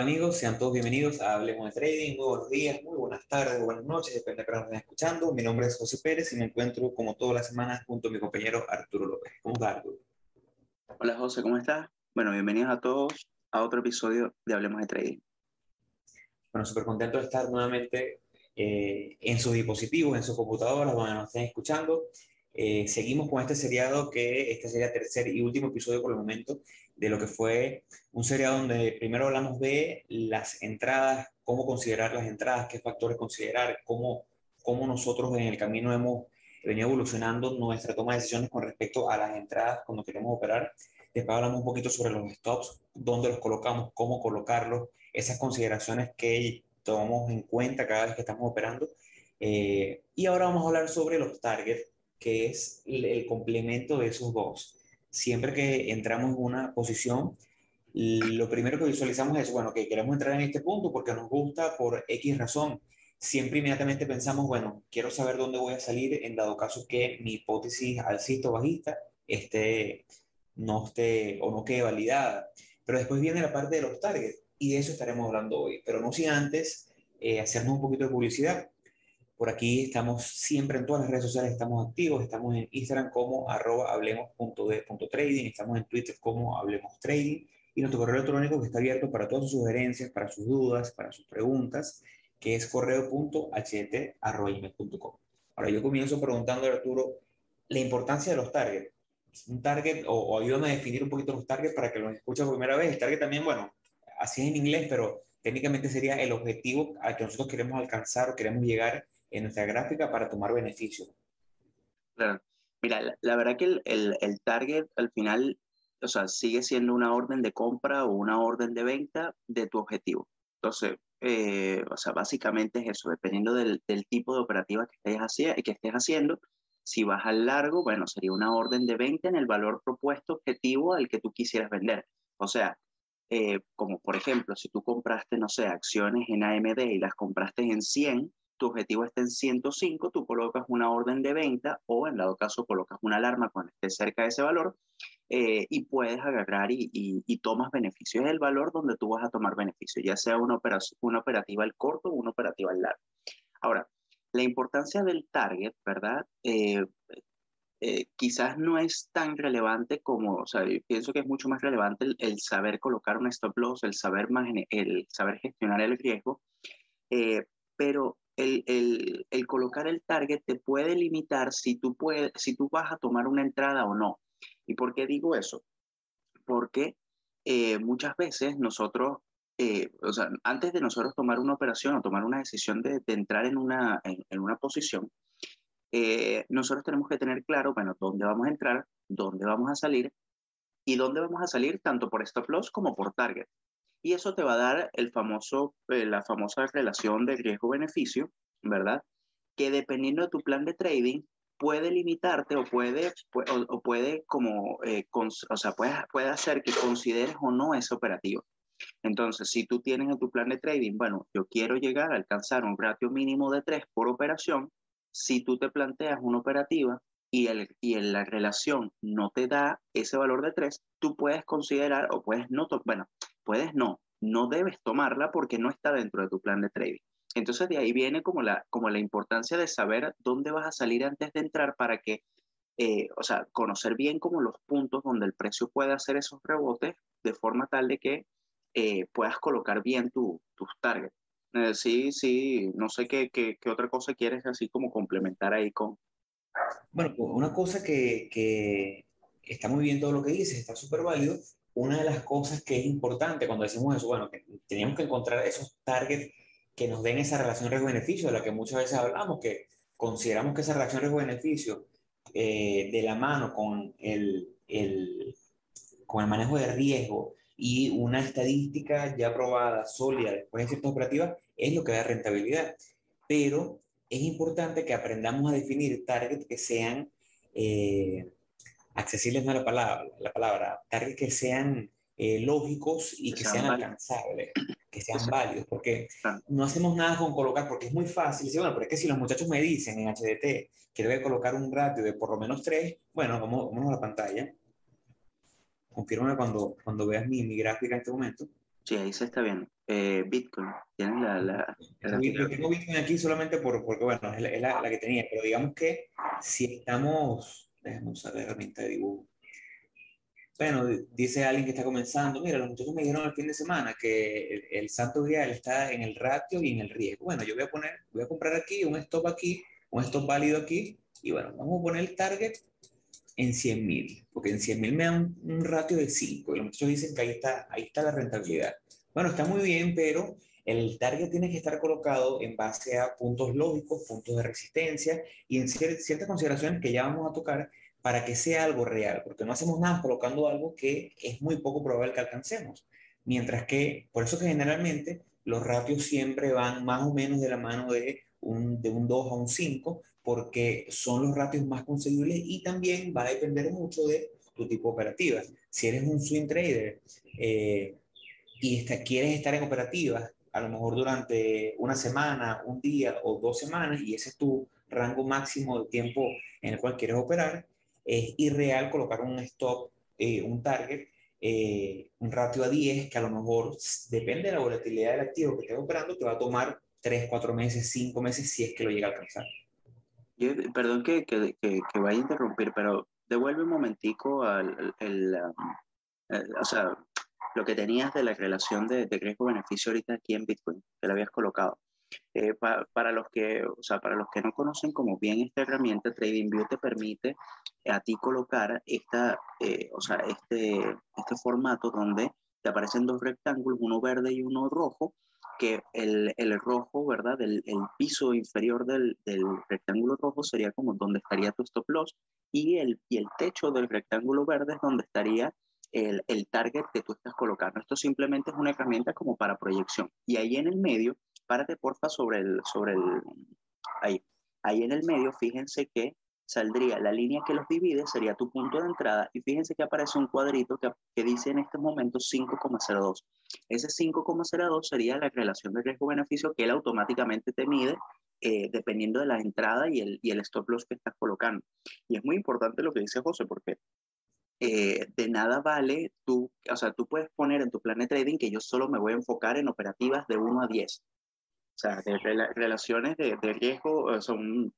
Hola, ¿qué tal amigos? Sean todos bienvenidos a Hablemos de Trading. Muy buenos días, muy buenas tardes, buenas noches, depende de que nos estén escuchando. Mi nombre es José Pérez y me encuentro como todas las semanas junto a mi compañero Arturo López. ¿Cómo estás, Arturo? Hola José, ¿cómo estás? Bueno, bienvenidos a todos a otro episodio de Hablemos de Trading. Bueno, súper contento de estar nuevamente eh, en sus dispositivos, en sus computadoras, donde nos estén escuchando. Eh, seguimos con este seriado que este sería tercer y último episodio por el momento de lo que fue un seriado donde primero hablamos de las entradas, cómo considerar las entradas, qué factores considerar, cómo, cómo nosotros en el camino hemos venido evolucionando nuestra toma de decisiones con respecto a las entradas cuando queremos operar. Después hablamos un poquito sobre los stops, dónde los colocamos, cómo colocarlos, esas consideraciones que tomamos en cuenta cada vez que estamos operando. Eh, y ahora vamos a hablar sobre los targets, que es el, el complemento de esos dos siempre que entramos en una posición, lo primero que visualizamos es, bueno, que queremos entrar en este punto porque nos gusta por X razón. Siempre inmediatamente pensamos, bueno, quiero saber dónde voy a salir en dado caso que mi hipótesis alcista o bajista esté, no esté o no quede validada. Pero después viene la parte de los targets y de eso estaremos hablando hoy. Pero no sin antes eh, hacernos un poquito de publicidad. Por aquí estamos siempre en todas las redes sociales, estamos activos, estamos en Instagram como arroba hablemos.de.trading, estamos en Twitter como hablemos trading y nuestro correo electrónico que está abierto para todas sus sugerencias, para sus dudas, para sus preguntas, que es correo.ht.com. Ahora yo comienzo preguntando a Arturo la importancia de los targets. Un target, o, o ayúdame a definir un poquito los targets para que los escuchen por primera vez. El target también, bueno, así es en inglés, pero técnicamente sería el objetivo al que nosotros queremos alcanzar o queremos llegar en nuestra gráfica para tomar beneficio. Claro. Mira, la, verdad que el, el, el, target al final, o sea, sigue siendo una orden de compra o una orden de venta de tu objetivo. Entonces, eh, o sea, básicamente es eso, dependiendo del, del tipo de operativa que estés, hacia, que estés haciendo. Si vas al largo, bueno, sería una orden de venta en el valor propuesto objetivo al que tú quisieras vender. O sea, eh, como por ejemplo, si tú compraste, no sé, acciones en AMD y las compraste en 100, tu objetivo está en 105, tú colocas una orden de venta o en dado caso colocas una alarma cuando esté cerca de ese valor eh, y puedes agarrar y, y, y, tomas beneficios. Es el valor donde tú vas a tomar beneficio, ya sea una, operación, una operativa al corto o una operativa al largo. Ahora, la importancia del target, ¿verdad? Eh, eh, quizás no es tan relevante como, o sea, yo pienso que es mucho más relevante el, el saber colocar un stop loss, el saber, el saber gestionar el riesgo, eh, pero el, colocar el target te puede limitar si tú, puedes, si tú vas a tomar una entrada o no. ¿Y por qué digo eso? Porque eh, muchas veces nosotros, eh, o sea, antes de nosotros tomar una operación o tomar una decisión de, entrar en una, en una posición, eh, nosotros tenemos que tener claro, bueno, dónde vamos a entrar, dónde vamos a salir y dónde vamos a salir tanto por stop loss como por target y eso te va a dar el famoso, eh, la famosa relación de riesgo-beneficio, ¿verdad? Que dependiendo de tu plan de trading puede limitarte o puede, o, puede como, eh, o sea, puede, puede hacer que consideres o no ese operativo. Entonces, si tú tienes en tu plan de trading, bueno, yo quiero llegar a alcanzar un ratio mínimo de 3 por operación, si tú te planteas una operativa y, el, y el, la relación no te da ese valor de 3, tú puedes considerar o puedes no, bueno, puedes no, no debes tomarla porque no está dentro de tu plan de trading. Entonces de ahí viene como la, como la importancia de saber dónde vas a salir antes de entrar para que, eh, o sea, conocer bien como los puntos donde el precio puede hacer esos rebotes de forma tal de que eh, puedas colocar bien tu, tus targets. Eh, sí, sí, no sé qué, qué, otra cosa quieres así como complementar ahí con... Bueno, una cosa que, que está muy bien todo lo que dices, está súper válido, una de las cosas que es importante cuando decimos eso, bueno, que teníamos que encontrar esos targets que nos den esa relación riesgo-beneficio de la que muchas veces hablamos, que consideramos que esa relación riesgo-beneficio eh, de la mano con el, el, con el manejo de riesgo y una estadística ya probada, sólida, después de ciertas operativas, es lo que da rentabilidad. Pero es importante que aprendamos a definir targets que sean... Eh, accesibles no es la palabra, la palabra targets que sean eh, lógicos y que, que sean, alcanzables, que sean válidos, porque no hacemos nada con colocar, porque es muy fácil decir, bueno, pero es que si los muchachos me dicen en HDT que debe colocar un ratio de por lo menos 3, bueno, vamos, vamos a la pantalla. Confírmame cuando, cuando veas mi, mi gráfica en este momento. Sí, ahí se está viendo. Eh, Bitcoin, tiene la... la, Yo tengo Bitcoin aquí solamente por, porque, bueno, es, la, la, que tenía, pero digamos que si estamos, déjame usar la herramienta de dibujo. Bueno, dice alguien que está comenzando, mira, los muchachos me dijeron el fin de semana que el, el santo grial está en el ratio y en el riesgo. Bueno, yo voy a poner, voy a comprar aquí un stop aquí, un stop válido aquí, y bueno, vamos a poner el target en 100 mil, porque en 100 mil me dan un, ratio de 5 y los muchachos dicen que ahí está, ahí está la rentabilidad. Bueno, está muy bien, pero el target tiene que estar colocado en base a puntos lógicos, puntos de resistencia y en ciertas consideraciones que ya vamos a tocar para que sea algo real, porque no hacemos nada colocando algo que es muy poco probable que alcancemos. Mientras que, por eso que generalmente los ratios siempre van más o menos de la mano de un, de un 2 a un 5, porque son los ratios más conseguibles y también va a depender mucho de tu tipo de operativas. Si eres un swing trader eh, y quieres estar en operativas, a lo mejor durante una semana, un día o dos semanas, y ese es tu rango máximo de tiempo en el cual quieres operar, es irreal colocar un stop, eh, un target, eh, un ratio a 10, que a lo mejor depende de la volatilidad del activo que estés operando, te va a tomar 3, 4 meses, 5 meses si es que lo llega a alcanzar. Perdón que, que, que, vaya a interrumpir, pero devuelve un momentico al el, o sea, lo que tenías de la relación de, de riesgo-beneficio ahorita aquí en Bitcoin, que lo habías colocado. Eh, para, los que, o sea, para los que no conocen como bien esta herramienta, TradingView te permite a ti colocar esta, eh, o sea, este, este formato donde te aparecen dos rectángulos, uno verde y uno rojo, que el, el rojo, ¿verdad? El, el piso inferior del, del, rectángulo rojo sería como donde estaría tu stop loss y el, y el techo del rectángulo verde es donde estaría el, el target que tú estás colocando. Esto simplemente es una herramienta como para proyección. Y ahí en el medio, párate porfa sobre el, sobre el, ahí, ahí en el medio, fíjense que saldría la línea que los divide, sería tu punto de entrada, y fíjense que aparece un cuadrito que, que dice en este momento 5,02. Ese 5,02 sería la relación de riesgo-beneficio que él automáticamente te mide eh, dependiendo de la entrada y el, y el stop loss que estás colocando. Y es muy importante lo que dice José, porque eh, de nada vale tú, o sea, tú puedes poner en tu plan de trading que yo solo me voy a enfocar en operativas de 1 a 10. O sea, de relaciones de, de riesgo, son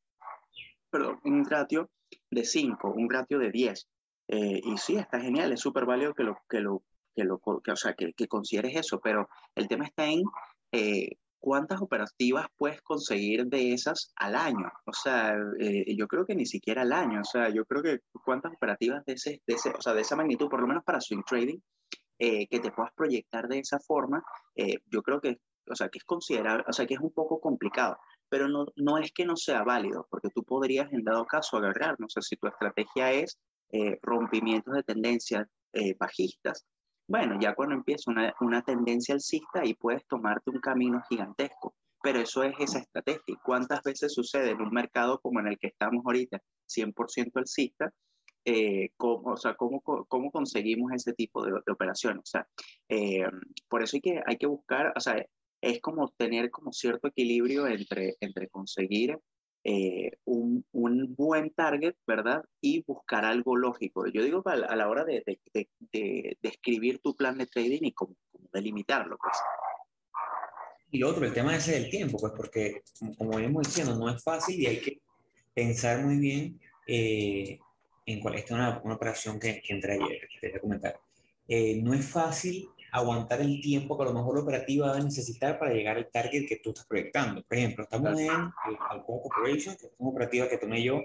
perdón, un ratio de 5, un ratio de 10. Eh, y sí, está genial, es súper válido que lo, que lo, que lo, que, o sea, que, que, consideres eso, pero el tema está en eh, cuántas operativas puedes conseguir de esas al año. O sea, eh, yo creo que ni siquiera al año, o sea, yo creo que cuántas operativas de, ese, de, ese, o sea, de esa magnitud, por lo menos para swing trading, que te puedas proyectar de esa forma, yo creo que, o sea, que es considerable, o sea, que es un poco complicado pero no, no es que no sea válido, porque tú podrías en dado caso agarrar, no sé si tu estrategia es eh, rompimientos de tendencias eh, bajistas, bueno, ya cuando empieza una, una tendencia alcista, ahí puedes tomarte un camino gigantesco, pero eso es esa estrategia. ¿Cuántas veces sucede en un mercado como en el que estamos ahorita, 100% alcista? Eh, cómo, o sea, cómo, cómo conseguimos ese tipo de, de operaciones. O sea, eh, por eso hay que, hay que buscar, o sea, es como tener como cierto equilibrio entre, entre conseguir eh, un, un, buen target, ¿verdad? Y buscar algo lógico. Yo digo a la, a la hora de, de, de, de, escribir tu plan de trading y como, como delimitarlo, pues. Y lo otro, el tema ese del tiempo, pues porque, como venimos diciendo, no es fácil y hay que pensar muy bien eh, en cuál. Esta es una, una operación que, que entré ayer, que te voy a comentar. Eh, no es fácil aguantar el tiempo que a lo mejor la operativa va a necesitar para llegar al target que tú estás proyectando. Por ejemplo, estamos en Alcoa Corporation, que es una operativa que tomé yo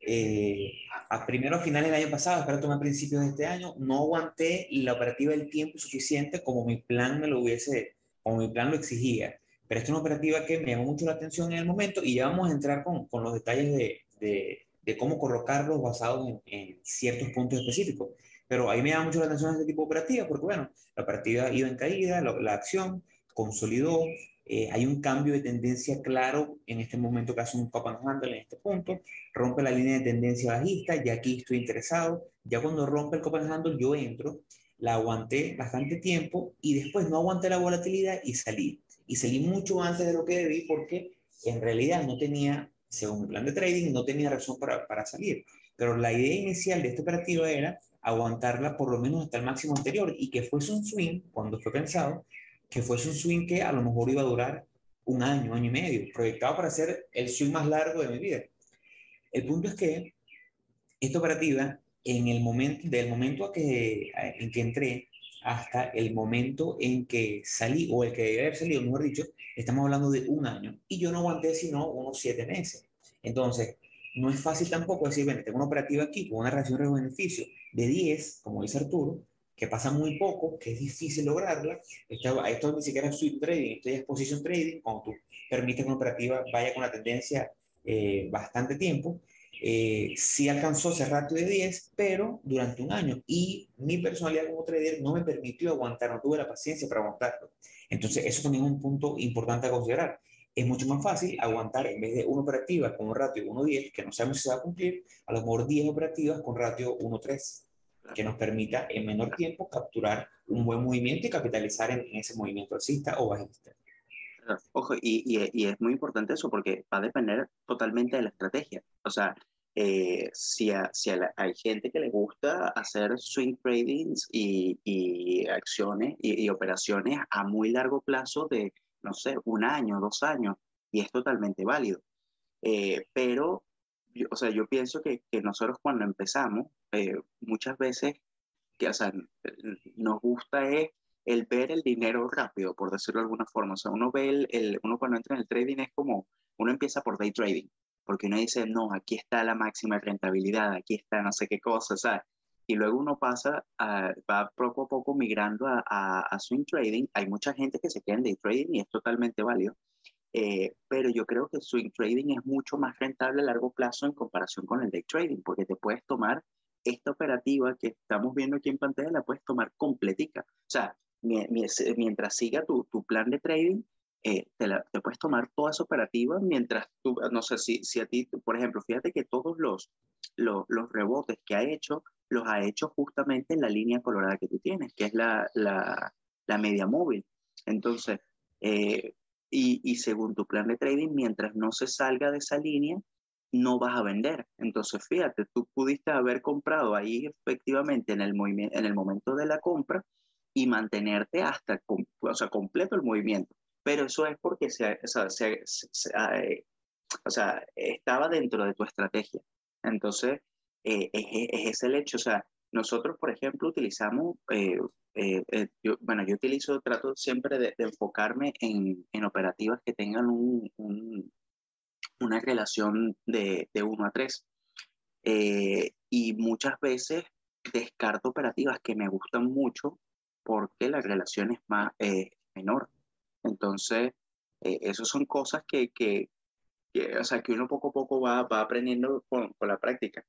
eh, a primero a finales del año pasado, espero tomar a principios de este año, no aguanté la operativa el tiempo suficiente como mi plan me lo hubiese, como mi plan lo exigía. Pero esta es una operativa que me llamó mucho la atención en el momento y ya vamos a entrar con, con los detalles de, de, de, cómo colocarlos basados en, en ciertos puntos específicos. Pero ahí me llama mucho la atención este tipo de operativa, porque bueno, la partida iba en caída, la, la acción consolidó, eh, hay un cambio de tendencia claro en este momento que hace un cup and handle en este punto, rompe la línea de tendencia bajista, ya aquí estoy interesado, ya cuando rompe el cup and handle yo entro, la aguanté bastante tiempo y después no aguanté la volatilidad y salí. Y salí mucho antes de lo que debí porque en realidad no tenía, según mi plan de trading, no tenía razón para, para salir. Pero la idea inicial de esta operativa era aguantarla por lo menos hasta el máximo anterior y que fuese un swing, cuando fue pensado, que fuese un swing que a lo mejor iba a durar un año, año y medio, proyectado para ser el swing más largo de mi vida. El punto es que esta operativa, en el momento, del momento que, en que entré hasta el momento en que salí, o el que debe haber salido, mejor dicho, estamos hablando de un año. Y yo no aguanté sino unos siete meses. Entonces, no es fácil tampoco decir, bueno, tengo una operativa aquí con una relación de beneficio de 10, como dice Arturo, que pasa muy poco, que es difícil lograrla. Esto, esto ni siquiera es swing trading, esto es position trading, cuando tú permites que una operativa vaya con la tendencia eh, bastante tiempo. Eh, sí alcanzó ese ratio de 10, pero durante un año. Y mi personalidad como trader no me permitió aguantar, no tuve la paciencia para aguantarlo. Entonces, eso también es un punto importante a considerar es mucho más fácil aguantar en vez de una operativa con un ratio 1.10, que no sabemos si se va a cumplir, a lo mejor 10 operativas con ratio 1.3, que nos permita en menor tiempo capturar un buen movimiento y capitalizar en, ese movimiento alcista o bajista. Ojo, y, y, es muy importante eso porque va a depender totalmente de la estrategia. O sea, eh, si, si hay gente que le gusta hacer swing tradings y, y acciones y, operaciones a muy largo plazo de no sé, un año, dos años, y es totalmente válido. Eh, pero, yo, o sea, yo pienso que, que nosotros cuando empezamos, eh, muchas veces, que, o sea, nos gusta es el ver el dinero rápido, por decirlo de alguna forma. O sea, uno ve el, el, uno cuando entra en el trading es como, uno empieza por day trading, porque uno dice, no, aquí está la máxima rentabilidad, aquí está no sé qué cosa, sea, y luego uno pasa, a, va poco a poco migrando a, a, swing trading. Hay mucha gente que se queda en day trading y es totalmente válido. Eh, pero yo creo que swing trading es mucho más rentable a largo plazo en comparación con el day trading, porque te puedes tomar esta operativa que estamos viendo aquí en pantalla, la puedes tomar completica. O sea, mientras siga tu, tu plan de trading, eh, te, la, te, puedes tomar toda esa operativa mientras tú, no sé si, si a ti, por ejemplo, fíjate que todos los, los, los rebotes que ha hecho los ha hecho justamente en la línea colorada que tú tienes, que es la, la, media móvil. Entonces, eh, y, según tu plan de trading, mientras no se salga de esa línea, no vas a vender. Entonces, fíjate, tú pudiste haber comprado ahí efectivamente en el, en el momento de la compra y mantenerte hasta, o sea, completo el movimiento. Pero eso es porque se, eh, o sea, estaba dentro de tu estrategia. Entonces, eh, es, es, el hecho, o sea, nosotros, por ejemplo, utilizamos, eh, eh, yo, bueno, yo utilizo, trato siempre de, enfocarme en, en, operativas que tengan un, un, una relación de, de 1 a 3. y muchas veces descarto operativas que me gustan mucho porque la relación es más menor. Entonces, esas son cosas que, que, que, o sea, que uno poco a poco va, va aprendiendo con, con la práctica.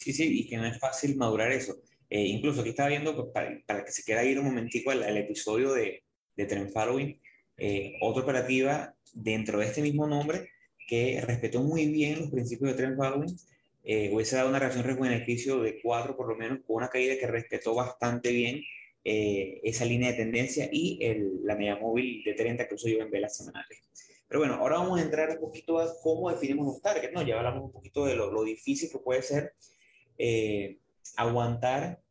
Sí, sí, y que no es fácil madurar eso. Eh, incluso aquí estaba viendo, pues, para, para, que se quiera ir un momentico al, episodio de, de Trend Following, eh, otra operativa dentro de este mismo nombre que respetó muy bien los principios de Trend Following, eh, hubiese dado una reacción riesgo-beneficio de 4 por lo menos, con una caída que respetó bastante bien eh, esa línea de tendencia y el, la media móvil de 30 que uso yo en velas semanales. Pero bueno, ahora vamos a entrar un poquito a cómo definimos los targets, ¿no? Ya hablamos un poquito de lo, lo difícil que puede ser eh, aguantar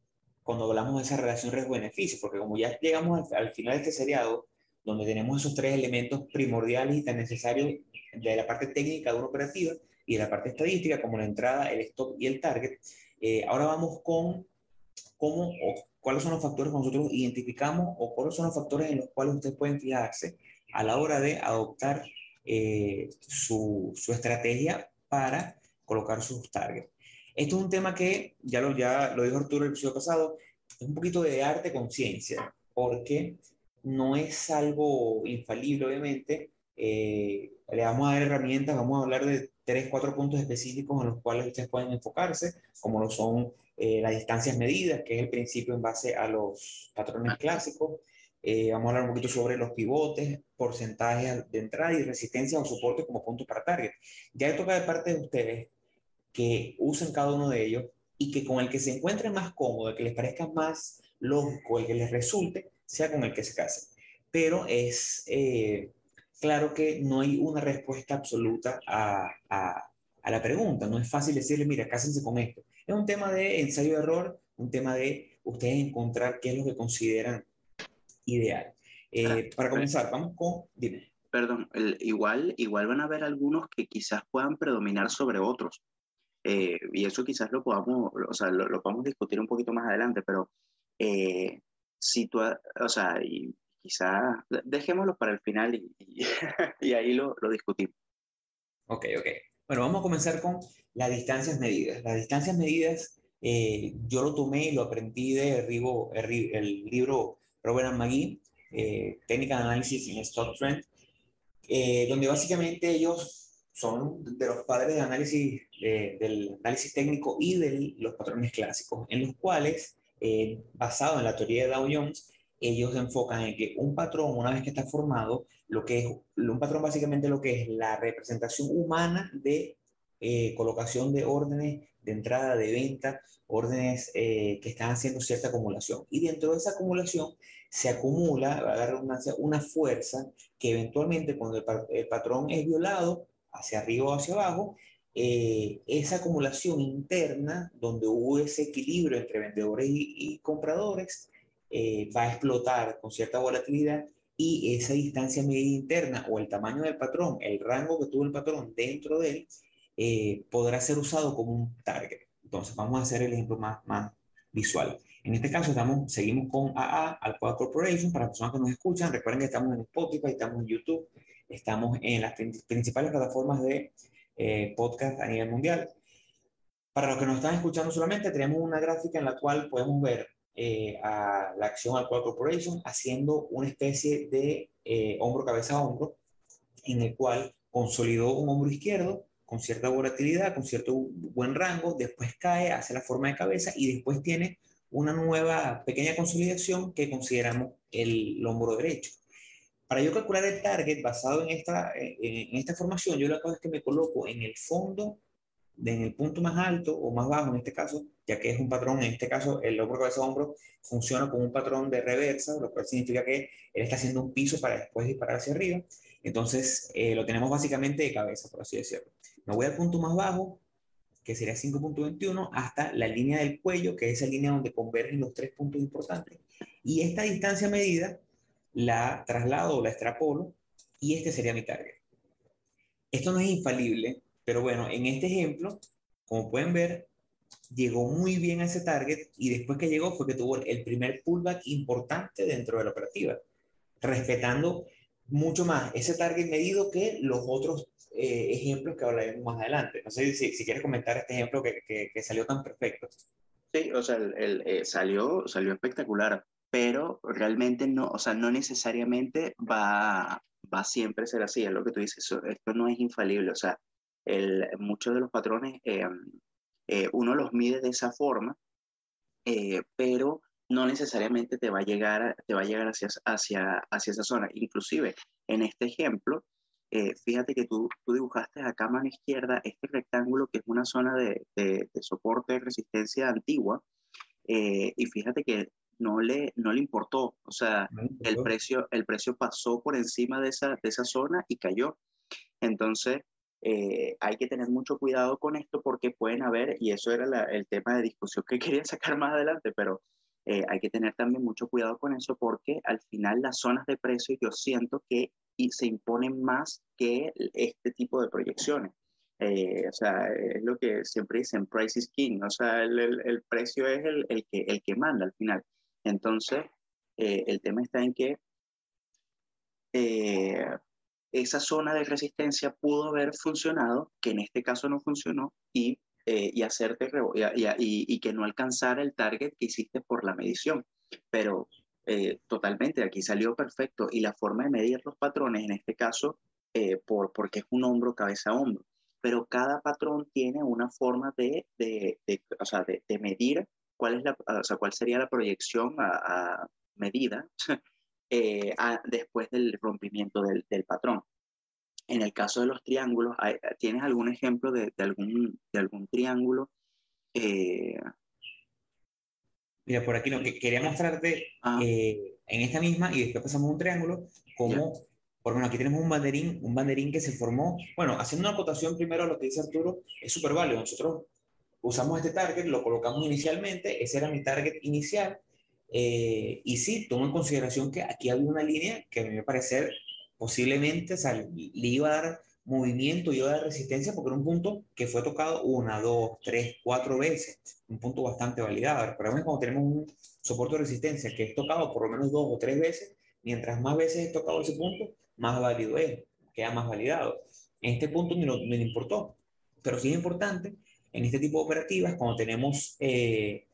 cuando hablamos de esa relación riesgo-beneficio, porque como ya llegamos al, final de este seriado, donde tenemos esos tres elementos primordiales y tan necesarios de la parte técnica de una operativa y de la parte estadística, como la entrada, el stop y el target, eh, ahora vamos con cómo o cuáles son los factores que nosotros identificamos o cuáles son los factores en los cuales ustedes pueden fijarse a la hora de adoptar eh, su, su estrategia para colocar sus targets. Esto es un tema que, ya lo, ya lo dijo Arturo el episodio pasado, es un poquito de arte conciencia, porque no es algo infalible, obviamente. Eh, le vamos a dar herramientas, vamos a hablar de tres, cuatro puntos específicos en los cuales ustedes pueden enfocarse, como lo son eh, las distancias medidas, que es el principio en base a los patrones clásicos. Eh, vamos a hablar un poquito sobre los pivotes, porcentajes de entrada y resistencia o soporte como puntos para target. Ya toca de parte de ustedes que usen cada uno de ellos y que con el que se encuentren más cómodo, el que les parezca más lógico, el que les resulte, sea con el que se casen. Pero es eh, claro que no hay una respuesta absoluta a, a, a, la pregunta. No es fácil decirle, mira, cásense con esto. Es un tema de ensayo-error, un tema de ustedes encontrar qué es lo que consideran ideal. Eh, para comenzar, vamos con, dime. Perdón, igual, igual van a haber algunos que quizás puedan predominar sobre otros. Eh, y eso quizás lo podamos, o sea, lo, lo, podamos discutir un poquito más adelante, pero eh, si tú, o sea, y quizás dejémoslo para el final y, y, ahí lo, lo, discutimos. Ok, ok. Bueno, vamos a comenzar con las distancias medidas. Las distancias medidas, eh, yo lo tomé y lo aprendí de Rivo, el, el, libro Robert McGee, eh, Técnica de Análisis en Stock Trend, eh, donde básicamente ellos son de los padres de análisis, del análisis técnico y de los patrones clásicos, en los cuales, eh, basado en la teoría de Dow Jones, ellos enfocan en que un patrón, una vez que está formado, lo que es un patrón básicamente lo que es la representación humana de eh, colocación de órdenes de entrada, de venta, órdenes eh, que están haciendo cierta acumulación. Y dentro de esa acumulación se acumula, va a dar una fuerza que eventualmente cuando el, patrón es violado, hacia arriba o hacia abajo, eh, esa acumulación interna, donde hubo ese equilibrio entre vendedores y, compradores, eh, va a explotar con cierta volatilidad y esa distancia media interna o el tamaño del patrón, el rango que tuvo el patrón dentro de él, eh, podrá ser usado como un target. Entonces, vamos a hacer el ejemplo más, más visual. En este caso, estamos, seguimos con AA, Alcoa Corporation, para las personas que nos escuchan. Recuerden que estamos en Spotify, estamos en YouTube, estamos en las principales plataformas de eh, podcast a nivel mundial. Para los que nos están escuchando solamente, tenemos una gráfica en la cual podemos ver eh, a la acción Alcoa Corporation haciendo una especie de eh, hombro, cabeza, hombro, en el cual consolidó un hombro izquierdo con cierta volatilidad, con cierto buen rango, después cae, hace la forma de cabeza y después tiene una nueva pequeña consolidación que consideramos el, hombro derecho. Para yo calcular el target basado en esta, en, esta formación, yo lo que hago es que me coloco en el fondo, en el punto más alto o más bajo en este caso, ya que es un patrón, en este caso el hombro, cabeza, hombro, funciona como un patrón de reversa, lo cual significa que él está haciendo un piso para después disparar hacia arriba. Entonces eh, lo tenemos básicamente de cabeza, por así decirlo. Me voy al punto más bajo, que sería 5.21, hasta la línea del cuello, que es esa línea donde convergen los tres puntos importantes. Y esta distancia medida la traslado la extrapolo y este sería mi target. Esto no es infalible, pero bueno, en este ejemplo, como pueden ver, llegó muy bien a ese target y después que llegó fue que tuvo el primer pullback importante dentro de la operativa, respetando mucho más ese target medido que los otros eh, ejemplos que hablaremos más adelante. No sé si, si quieres comentar este ejemplo que, que, salió tan perfecto. Sí, o sea, el, eh, salió, salió espectacular, pero realmente no, o sea, no necesariamente va, va siempre a ser así, es lo que tú dices, esto no es infalible, o sea, el, muchos de los patrones eh, uno los mide de esa forma, pero no necesariamente te va a llegar, te va a llegar hacia, hacia, hacia esa zona. Inclusive, en este ejemplo, eh, fíjate que tú, tú dibujaste acá a mano izquierda este rectángulo que es una zona de, de, soporte de resistencia antigua, eh, y fíjate que no le, no le importó, o sea, el precio, el precio pasó por encima de esa, de esa zona y cayó. Entonces, eh, hay que tener mucho cuidado con esto porque pueden haber, y eso era el tema de discusión que quería sacar más adelante, pero eh, hay que tener también mucho cuidado con eso porque al final las zonas de precio yo siento que se imponen más que este tipo de proyecciones. Eh, o sea, es lo que siempre dicen, price is king, o sea, el, el, precio es el, el, que, el que manda al final. Entonces, eh, el tema está en que esa zona de resistencia pudo haber funcionado, que en este caso no funcionó, y eh, y, hacerte y, que no alcanzara el target que hiciste por la medición. Pero eh, totalmente, aquí salió perfecto. Y la forma de medir los patrones, en este caso, eh, por, porque es un hombro, cabeza, hombro. Pero cada patrón tiene una forma de, de, o sea, de, medir cuál, es la, o sea, cuál sería la proyección a, medida después del rompimiento del, del patrón. En el caso de los triángulos, ¿tienes algún ejemplo de, algún, de algún triángulo? Eh, Mira, por aquí lo que quería mostrarte ah. eh, en esta misma, y después pasamos a un triángulo, como, por ejemplo, aquí tenemos un banderín, un banderín que se formó, bueno, haciendo una acotación primero a lo que dice Arturo, es súper válido. Nosotros usamos este target, lo colocamos inicialmente, ese era mi target inicial, eh, y sí, tomo en consideración que aquí había una línea que a mí me parece posiblemente o le iba a dar movimiento, iba a dar resistencia, porque era un punto que fue tocado una, dos, tres, cuatro veces, un punto bastante validado. Pero cuando tenemos un soporte de resistencia que es tocado por lo menos dos o tres veces, mientras más veces es tocado ese punto, más válido es, queda más validado. En este punto me, me importó, pero sí es importante en este tipo de operativas, cuando tenemos eh,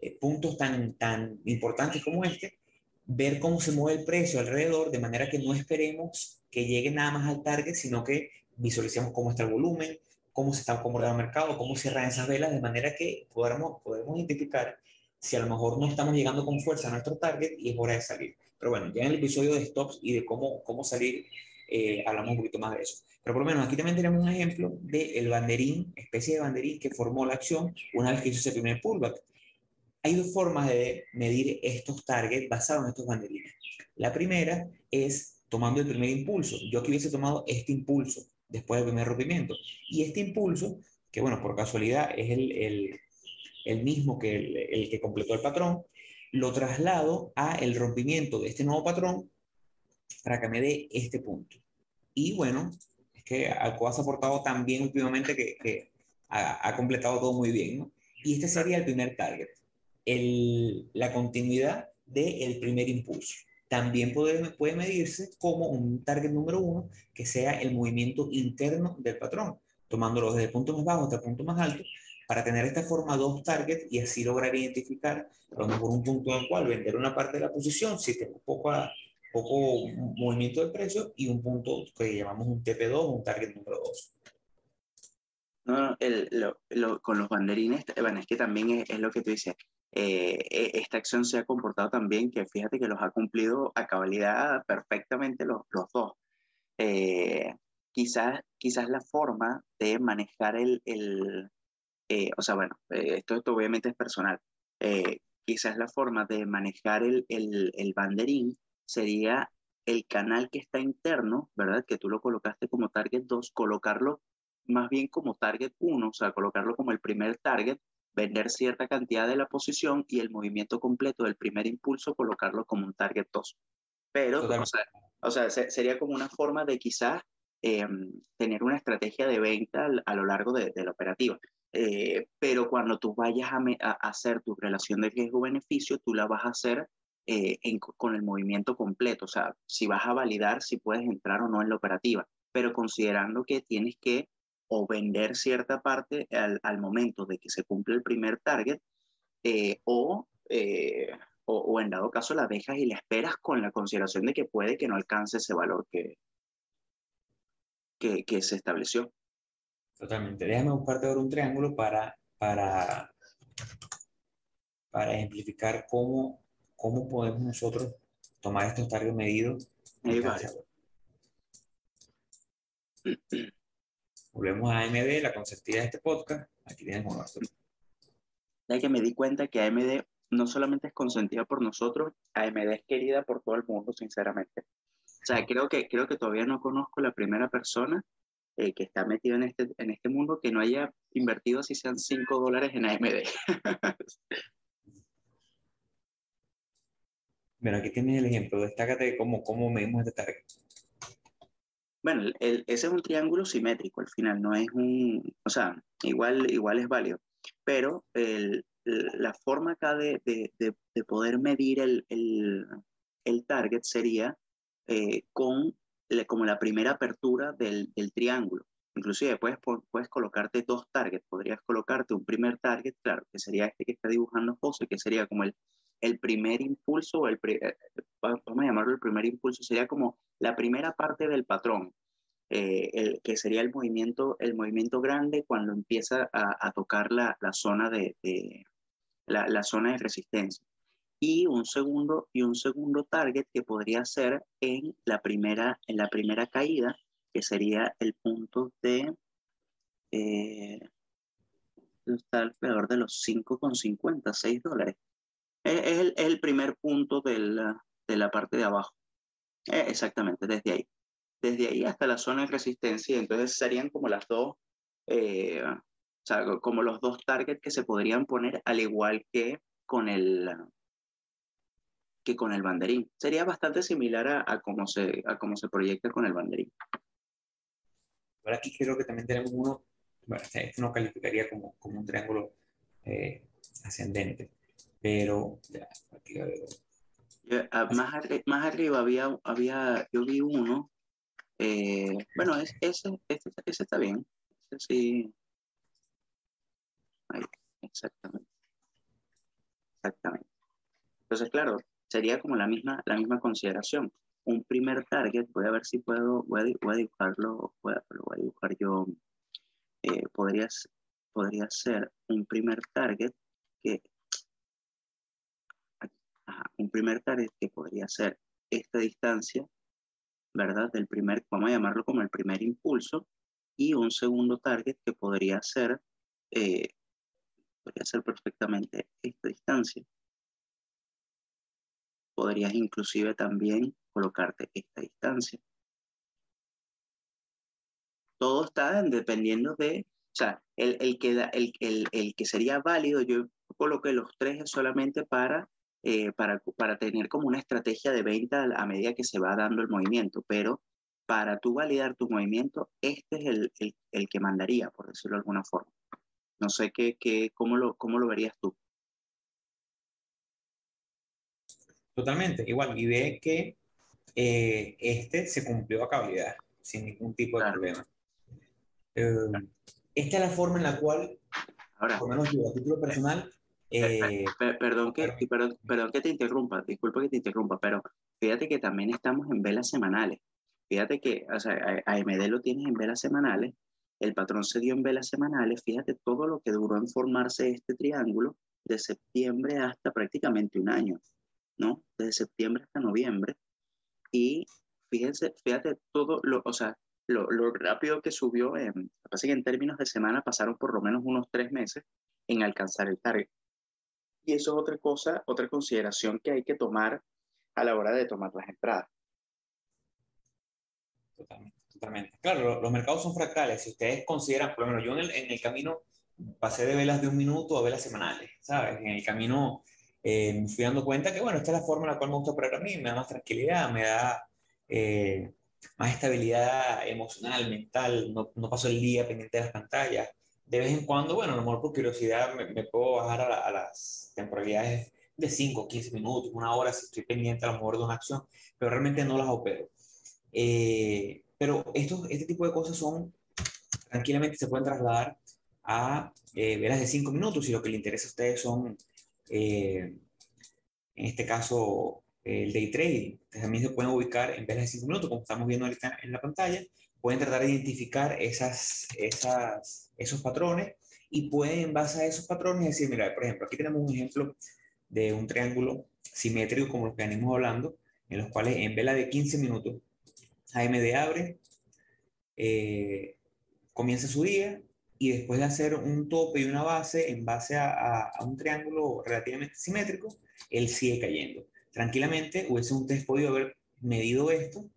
eh, puntos tan, tan importantes como este, ver cómo se mueve el precio alrededor, de manera que no esperemos que llegue nada más al target, sino que visualicemos cómo está el volumen, cómo se está acomodando el mercado, cómo cierran esas velas, de manera que podamos, podemos identificar si a lo mejor no estamos llegando con fuerza a nuestro target y es hora de salir. Pero bueno, ya en el episodio de stops y de cómo, cómo salir, eh, hablamos un poquito más de eso. Pero por lo menos aquí también tenemos un ejemplo del banderín, especie de banderín que formó la acción una vez que hizo ese primer pullback. Hay dos formas de medir estos targets basados en estos banderines. La primera es tomando el primer impulso. Yo aquí hubiese tomado este impulso después del primer rompimiento. Y este impulso, que bueno, por casualidad es el, el, el mismo que el, el, que completó el patrón, lo traslado a el rompimiento de este nuevo patrón para que me dé este punto. Y bueno, que Alcoa ha aportado tan bien últimamente que, que ha, ha, completado todo muy bien. ¿no? Y este sería el primer target, el, la continuidad del primer impulso. También puede, puede medirse como un target número uno, que sea el movimiento interno del patrón, tomándolo desde el punto más bajo hasta el punto más alto, para tener esta forma dos targets y así lograr identificar a lo mejor un punto en el cual vender una parte de la posición si tengo poco, poco movimiento de precio y un punto que llamamos un TP2, un target número 2. No, el, lo, lo, con los banderines, bueno, es que también es, es lo que tú dices, eh, e, esta acción se ha comportado también que fíjate que los ha cumplido a cabalidad perfectamente los, los dos. Eh, quizás, quizás la forma de manejar el, el eh, o sea, bueno, esto, esto obviamente es personal, quizás la forma de manejar el, el, el banderín sería el canal que está interno, ¿verdad? Que tú lo colocaste como target 2, colocarlo más bien como target 1, o sea, colocarlo como el primer target vender cierta cantidad de la posición y el movimiento completo del primer impulso colocarlo como un target 2. Pero, o sea, o sea, sería como una forma de quizás eh, tener una estrategia de venta a, lo largo de, de la operativa. Eh, pero cuando tú vayas a, a, hacer tu relación de riesgo-beneficio, tú la vas a hacer eh, en, con el movimiento completo. O sea, si vas a validar si puedes entrar o no en la operativa, pero considerando que tienes que o vender cierta parte al, al, momento de que se cumple el primer target eh, o, eh, o, o, en dado caso la dejas y la esperas con la consideración de que puede que no alcance ese valor que, que, que se estableció. Totalmente. Déjame buscarte ahora un triángulo para, para, para ejemplificar cómo, cómo podemos nosotros tomar estos targets medidos. Ahí vale. Volvemos a AMD, la consentida de este podcast. Aquí tenemos nuestro. Ya que me di cuenta que AMD no solamente es consentida por nosotros, AMD es querida por todo el mundo, sinceramente. O sea, creo que, creo que todavía no conozco la primera persona eh, que está metida en este, en este mundo que no haya invertido si sean 5 dólares en AMD. Bueno, aquí tienes el ejemplo. Destácate cómo, cómo medimos este target. Bueno, el, ese es un triángulo simétrico al final, no es un, o sea, igual, igual es válido, pero el, la forma acá de, de, de poder medir el, el, el target sería eh, con le, como la primera apertura del, del triángulo. Inclusive puedes, puedes colocarte dos targets, podrías colocarte un primer target, claro, que sería este que está dibujando José, que sería como el, el primer impulso, el, eh, vamos a llamarlo el primer impulso, sería como la primera parte del patrón, eh, el, que sería el movimiento, el movimiento grande cuando empieza a, a tocar la, la, zona de, de la, la, zona de resistencia. Y un segundo, y un segundo target que podría ser en la primera, en la primera caída, que sería el punto de, eh, está alrededor de los 5,50, 6 dólares. Es, es, el, es, el, primer punto de la, de la parte de abajo. Eh, exactamente, desde ahí desde ahí hasta la zona de resistencia, entonces serían como las dos, eh, o sea, como los dos targets que se podrían poner al igual que con el, que con el banderín. Sería bastante similar a, a, cómo, se, a cómo se proyecta con el banderín. Ahora aquí creo que también tenemos uno, bueno, este no calificaría como, como un triángulo eh, ascendente, pero ya, aquí, ah, más, más, arriba había, había, yo vi uno, eh, bueno, es, ese, ese, ese, está bien, ese sí, Ahí, exactamente. Exactamente. Entonces, claro, sería como la misma, la misma consideración. Un primer target, voy a ver si puedo, voy a, voy a dibujarlo, voy a, lo voy a dibujar yo, eh, podría, podría ser un primer target que, un primer target que podría ser esta distancia, ¿verdad? Del primer, vamos a llamarlo como el primer impulso, y un segundo target que podría ser, eh, podría ser perfectamente esta distancia podrías inclusive también colocarte esta distancia. Todo está dependiendo de, o sea, el, el, que, el, el, el que sería válido, yo coloqué los tres solamente para, eh, para, para tener como una estrategia de venta a medida que se va dando el movimiento, pero para tú validar tu movimiento, este es el, el, el que mandaría, por decirlo de alguna forma. No sé qué, qué, cómo, lo, cómo lo verías tú. Totalmente, igual. Y ve que eh, este se cumplió a cabalidad, sin ningún tipo de problema. Eh, esta es la forma en la cual, Ahora, por lo menos yo, a título personal... Eh, perdón, que, perdón, perdón que te interrumpa, disculpa que te interrumpa, pero fíjate que también estamos en velas semanales. Fíjate que o sea, AMD lo tienes en velas semanales, el patrón se dio en velas semanales, fíjate todo lo que duró en formarse este triángulo de septiembre hasta prácticamente un año. ¿no? Desde septiembre hasta noviembre. Y fíjense, fíjate todo lo, o sea, lo, lo rápido que subió, en, que en términos de semana pasaron por lo menos unos tres meses en alcanzar el target. Y eso es otra cosa, otra consideración que hay que tomar a la hora de tomar las entradas. Totalmente, totalmente. Claro, los, mercados son fractales. Si ustedes consideran, por lo menos yo en el, en el camino pasé de velas de un minuto a velas semanales, ¿sabes? En el camino eh, me fui dando cuenta que, bueno, esta es la forma en la cual me gusta operar a mí, me da más tranquilidad, me da eh, más estabilidad emocional, mental, no, no, paso el día pendiente de las pantallas. De vez en cuando, bueno, a lo mejor por curiosidad me, puedo bajar a, las temporalidades de 5, 15 minutos, una hora si estoy pendiente a lo mejor de una acción, pero realmente no las opero. Eh, pero estos, este tipo de cosas son, tranquilamente se pueden trasladar a velas de 5 minutos y lo que le interesa a ustedes son eh, en este caso el day trading. También se pueden ubicar en vez de 5 minutos, como estamos viendo ahorita en la pantalla, pueden tratar de identificar esas, esas, esos patrones y pueden en base a esos patrones decir, mira, por ejemplo, aquí tenemos un ejemplo de un triángulo simétrico como los que venimos hablando, en los cuales en vela de 15 minutos, AMD abre, eh, comienza su día, y después de hacer un tope y una base en base a, un triángulo relativamente simétrico, él sigue cayendo. Tranquilamente hubiese test podido haber medido esto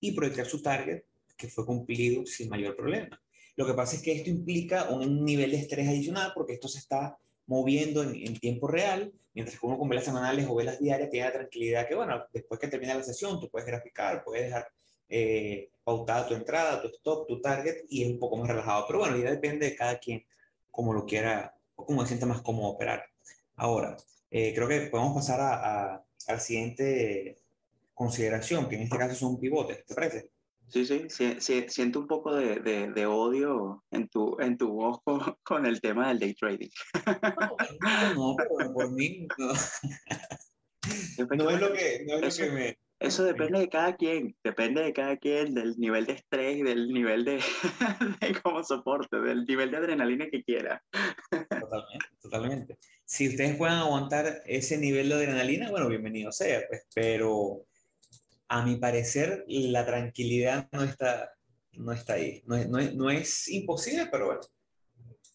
y proyectar su target que fue cumplido sin mayor problema. Lo que pasa es que esto implica un nivel de estrés adicional porque esto se está moviendo en, tiempo real, mientras que uno con velas semanales o velas diarias tiene la tranquilidad que, bueno, después que termina la sesión, tú puedes graficar, puedes dejar eh, pautada tu entrada, tu stop, tu target y es un poco más relajado. Pero bueno, ya depende de cada quien como lo quiera o como se sienta más cómodo operar. Ahora, eh, creo que podemos pasar a, a, la siguiente consideración, que en este caso son pivotes, ¿te parece? Sí, sí, sí, siento un poco de, de, de, odio en tu, en tu voz con, el tema del day trading. No, no, pero por mí no. no es lo que, no es lo que me, eso depende de cada quien, depende de cada quien, del nivel de estrés, del nivel de, de como soporte, del nivel de adrenalina que quiera. Totalmente, totalmente. Si ustedes pueden aguantar ese nivel de adrenalina, bueno, bienvenido sea, pues, pero a mi parecer la tranquilidad no está, no está ahí. No es, no es, no es imposible, pero bueno.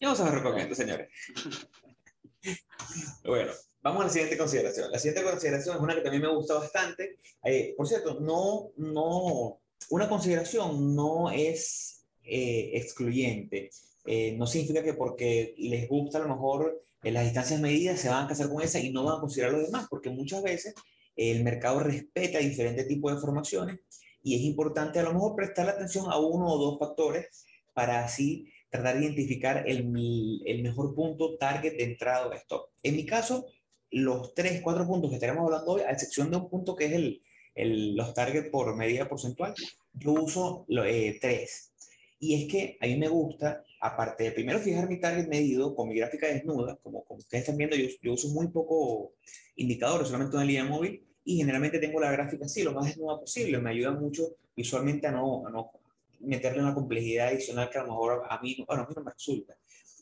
Vamos a ver recomiendo, señores. bueno, Vamos a la siguiente consideración. La siguiente consideración es una que también me gusta bastante. Eh, por cierto, no, no, una consideración no es eh, excluyente, eh, no significa que porque les gusta a lo mejor en las distancias medidas se van a casar con esa y no van a considerar los demás, porque muchas veces el mercado respeta diferentes tipos de formaciones y es importante a lo mejor prestar atención a uno o dos factores para así tratar de identificar el, el mejor punto target de entrada a esto. En mi caso, los tres, cuatro puntos que estaremos hablando hoy, a excepción de un punto que es el, el los targets por medida porcentual, yo uso eh, tres. Y es que a mí me gusta, aparte de primero fijar mi target medido con mi gráfica desnuda, como, como ustedes están viendo, yo, yo uso muy poco indicadores, solamente una línea móvil, y generalmente tengo la gráfica así, lo más desnuda posible. Me ayuda mucho visualmente a no, a no meterle una complejidad adicional que a lo mejor a mí, bueno, a mí no me resulta.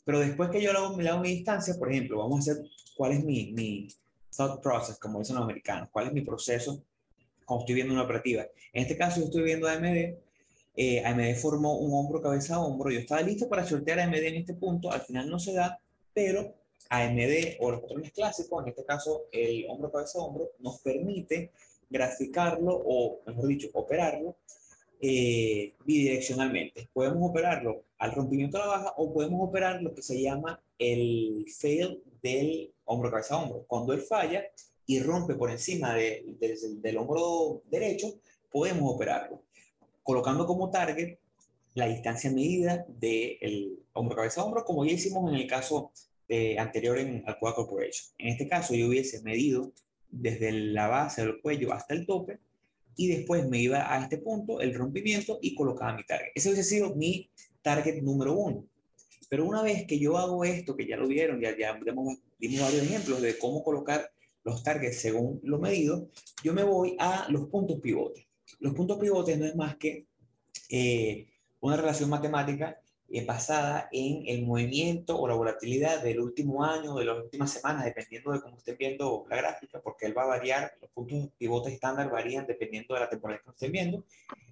Pero después que yo le hago, hago mi distancia, por ejemplo, vamos a hacer cuál es mi, mi thought process, como dicen los americanos, cuál es mi proceso cuando estoy viendo una operativa. En este caso, yo estoy viendo AMD. Eh, AMD formó un hombro, cabeza, hombro. Yo estaba listo para sortear AMD en este punto. Al final no se da, pero AMD o los patrones clásicos, en este caso el hombro, cabeza, hombro, nos permite graficarlo o, mejor dicho, operarlo eh, bidireccionalmente. Podemos operarlo al rompimiento a la baja o podemos operar lo que se llama el fail del hombro, cabeza, hombro. Cuando él falla y rompe por encima de, del hombro derecho, podemos operarlo. Colocando como target la distancia medida del hombro, cabeza, hombro, como ya hicimos en el caso anterior en Alcoa Corporation. En este caso, yo hubiese medido desde la base del cuello hasta el tope y después me iba a este punto, el rompimiento, y colocaba mi target. Ese hubiese sido mi target número uno. Pero una vez que yo hago esto, que ya lo vieron, ya, ya dimos varios ejemplos de cómo colocar los targets según lo medido, yo me voy a los puntos pivotes. Los puntos pivotes no es más que eh, una relación matemática eh, basada en el movimiento o la volatilidad del último año, de las últimas semanas, dependiendo de cómo estén viendo la gráfica, porque él va a variar, los puntos pivotes estándar varían dependiendo de la temporada que estén viendo.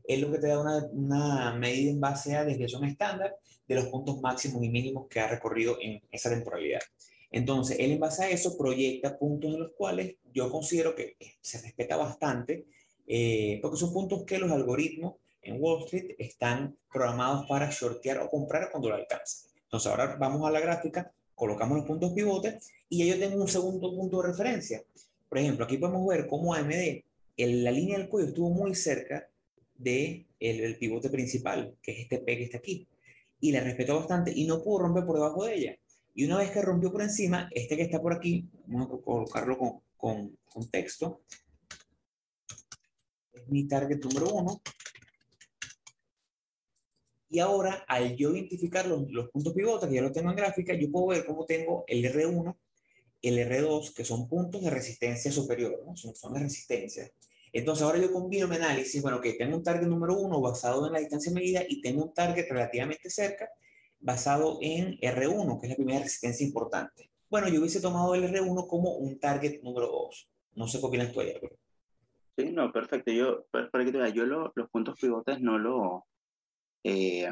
Es lo que te da una, una medida en base a desviación estándar de los puntos máximos y mínimos que ha recorrido en esa temporalidad. Entonces, él en base a eso proyecta puntos en los cuales yo considero que se respeta bastante, eh, porque son puntos que los algoritmos en Wall Street están programados para shortear o comprar cuando lo alcanzan. Entonces, ahora vamos a la gráfica, colocamos los puntos pivotes y ya yo tengo un segundo punto de referencia. Por ejemplo, aquí podemos ver cómo AMD, en la línea del cuello estuvo muy cerca del de el pivote principal, que es este P que está aquí, y la respetó bastante y no pudo romper por debajo de ella. Y una vez que rompió por encima, este que está por aquí, vamos a colocarlo con, con, con texto, es mi target número uno. Y ahora, al yo identificar los, los, puntos pivotes, que ya lo tengo en gráfica, yo puedo ver cómo tengo el R1, el R2, que son puntos de resistencia superior, ¿no? son, son de resistencia. Entonces, ahora yo combino mi análisis, bueno, que tengo un target número uno basado en la distancia medida y tengo un target relativamente cerca basado en R1, que es la primera resistencia importante. Bueno, yo hubiese tomado el R1 como un target número 2. No sé qué opinas tú. Sí, no, perfecto. Yo, para que te yo los puntos pivotes no, lo, eh,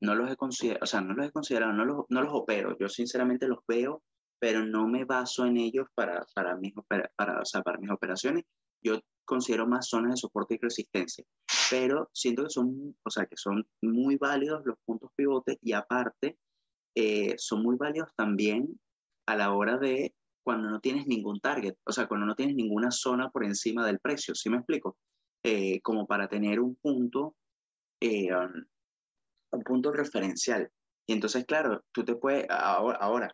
no los he considerado, o sea, no los he considerado, no los, no los opero. Yo sinceramente los veo, pero no me baso en ellos para, para, mis, para, o sea, para mis operaciones. Yo considero más zonas de soporte y resistencia, pero siento que son, o sea, que son muy válidos los puntos pivotes y aparte eh, son muy válidos también a la hora de cuando no tienes ningún target, o sea, cuando no tienes ninguna zona por encima del precio, ¿sí me explico? Eh, como para tener un punto, eh, un punto referencial. Y entonces, claro, tú te puedes, ahora,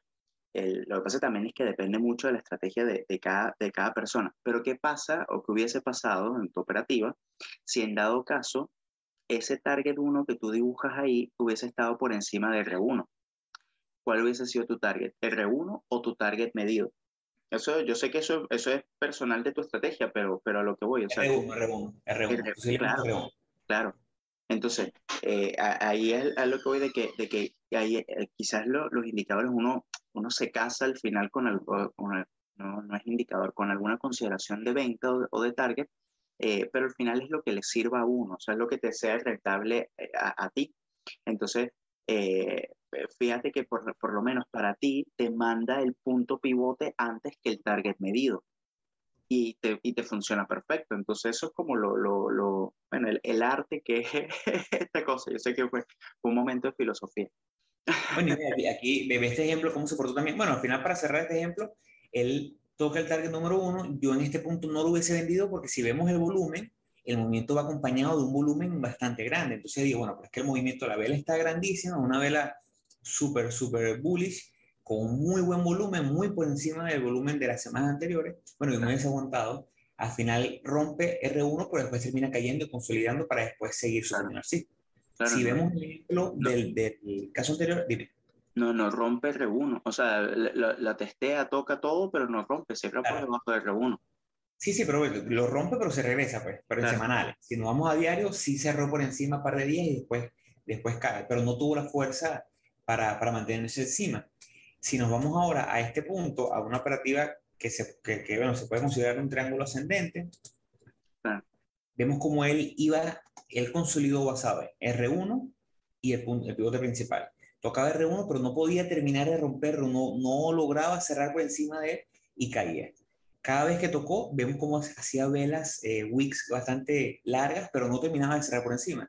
lo que pasa también es que depende mucho de la estrategia de, cada, de cada persona. Pero ¿qué pasa o qué hubiese pasado en tu operativa si en dado caso ese target 1 que tú dibujas ahí hubiese estado por encima de R1? ¿Cuál hubiese sido tu target? ¿R1 o tu target medido? Eso, yo sé que eso, eso es personal de tu estrategia, pero, pero a lo que voy. O sea, R1, R1, R1. claro, claro. Entonces, eh, ahí es a lo que voy de que, de que ahí, eh, quizás los indicadores uno uno se casa al final con algo, no, no, es indicador, con alguna consideración de venta o, de target, eh, pero al final es lo que le sirva a uno, o sea, es lo que te sea rentable eh, a, ti. Entonces, eh, fíjate que por, por, lo menos para ti te manda el punto pivote antes que el target medido. Y te, y te funciona perfecto. Entonces, eso es como lo, lo, lo bueno, el, el, arte que es esta cosa. Yo sé que fue un momento de filosofía. Bueno, aquí, aquí este ejemplo, cómo se portó también. Bueno, al final, para cerrar este ejemplo, él toca el target número uno. Yo en este punto no lo hubiese vendido porque si vemos el volumen, el movimiento va acompañado de un volumen bastante grande. Entonces digo, bueno, pues es que el movimiento de la vela está grandísima, una vela súper, súper bullish, con muy buen volumen, muy por encima del volumen de las semanas anteriores. Bueno, y no hubiese aguantado. Al final rompe R1, pero después termina cayendo y consolidando para después seguir su camino así. si vemos el ejemplo del, del, caso anterior, dime. No, no rompe R1. O sea, la, la, testea, toca todo, pero no rompe, se claro. por debajo de R1. Sí, sí, pero lo rompe, pero se regresa, pues, pero en semanales. Si nos vamos a diario, sí cerró por encima un par de días y después, después cae, pero no tuvo la fuerza para, para mantenerse encima. Si nos vamos ahora a este punto, a una operativa que se, que, que bueno, se puede considerar un triángulo ascendente, vemos como él iba, él consolidó en R1 y el, punto, el pivote principal. Tocaba R1, pero no podía terminar de romperlo, no, no lograba cerrar por encima de él y caía. Cada vez que tocó, vemos cómo hacía velas, eh, wicks bastante largas, pero no terminaba de cerrar por encima.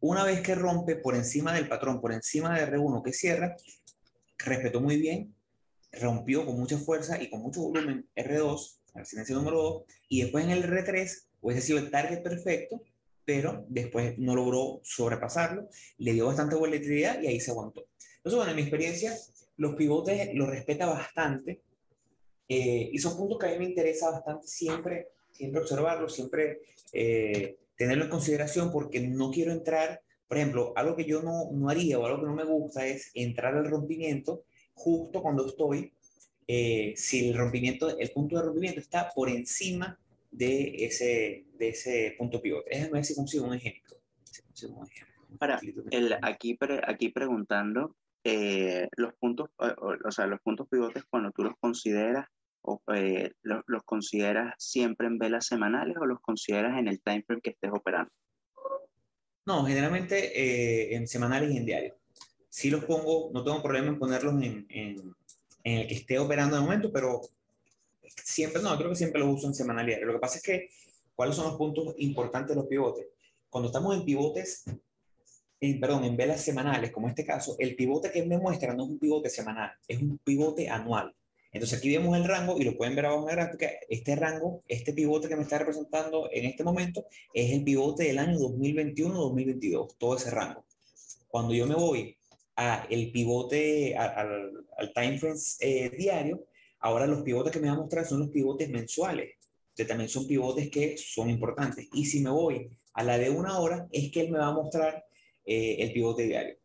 Una vez que rompe por encima del patrón, por encima de R1 que cierra, respetó muy bien, rompió con mucha fuerza y con mucho volumen R2, la resistencia número 2, y después en el R3 hubiese sido el target perfecto, pero después no logró sobrepasarlo, le dio bastante volatilidad y ahí se aguantó. Entonces, bueno, en mi experiencia, los pivotes los respeta bastante, eh, y son puntos que a mí me interesa bastante siempre, siempre observarlos, siempre eh, tenerlo en consideración porque no quiero entrar, por ejemplo, algo que yo no, no, haría o algo que no me gusta es entrar al rompimiento justo cuando estoy, eh, si el rompimiento, el punto de rompimiento está por encima de ese, de ese punto pivote. Déjame ver si consigo un ejemplo. Para, el, aquí, aquí preguntando, los puntos, o sea, los puntos pivotes cuando tú los consideras, eh, los, consideras siempre en velas semanales o los consideras en el time frame que estés operando? No, generalmente eh, en semanales y en diario. Sí los pongo, no tengo problema en ponerlos en, en, el que esté operando de momento, pero siempre, no, creo que siempre los uso en semanal y diario. Lo que pasa es que, ¿cuáles son los puntos importantes de los pivotes? Cuando estamos en pivotes, perdón, en velas semanales, como este caso, el pivote que me muestra no es un pivote semanal, es un pivote anual. Entonces aquí vemos el rango y lo pueden ver abajo en la gráfica. Este rango, este pivote que me está representando en este momento es el pivote del año 2021-2022, todo ese rango. Cuando yo me voy a el pivote, al, time frame eh, diario, ahora los pivotes que me va a mostrar son los pivotes mensuales. que también son pivotes que son importantes. Y si me voy a la de una hora, es que él me va a mostrar eh, el pivote diario.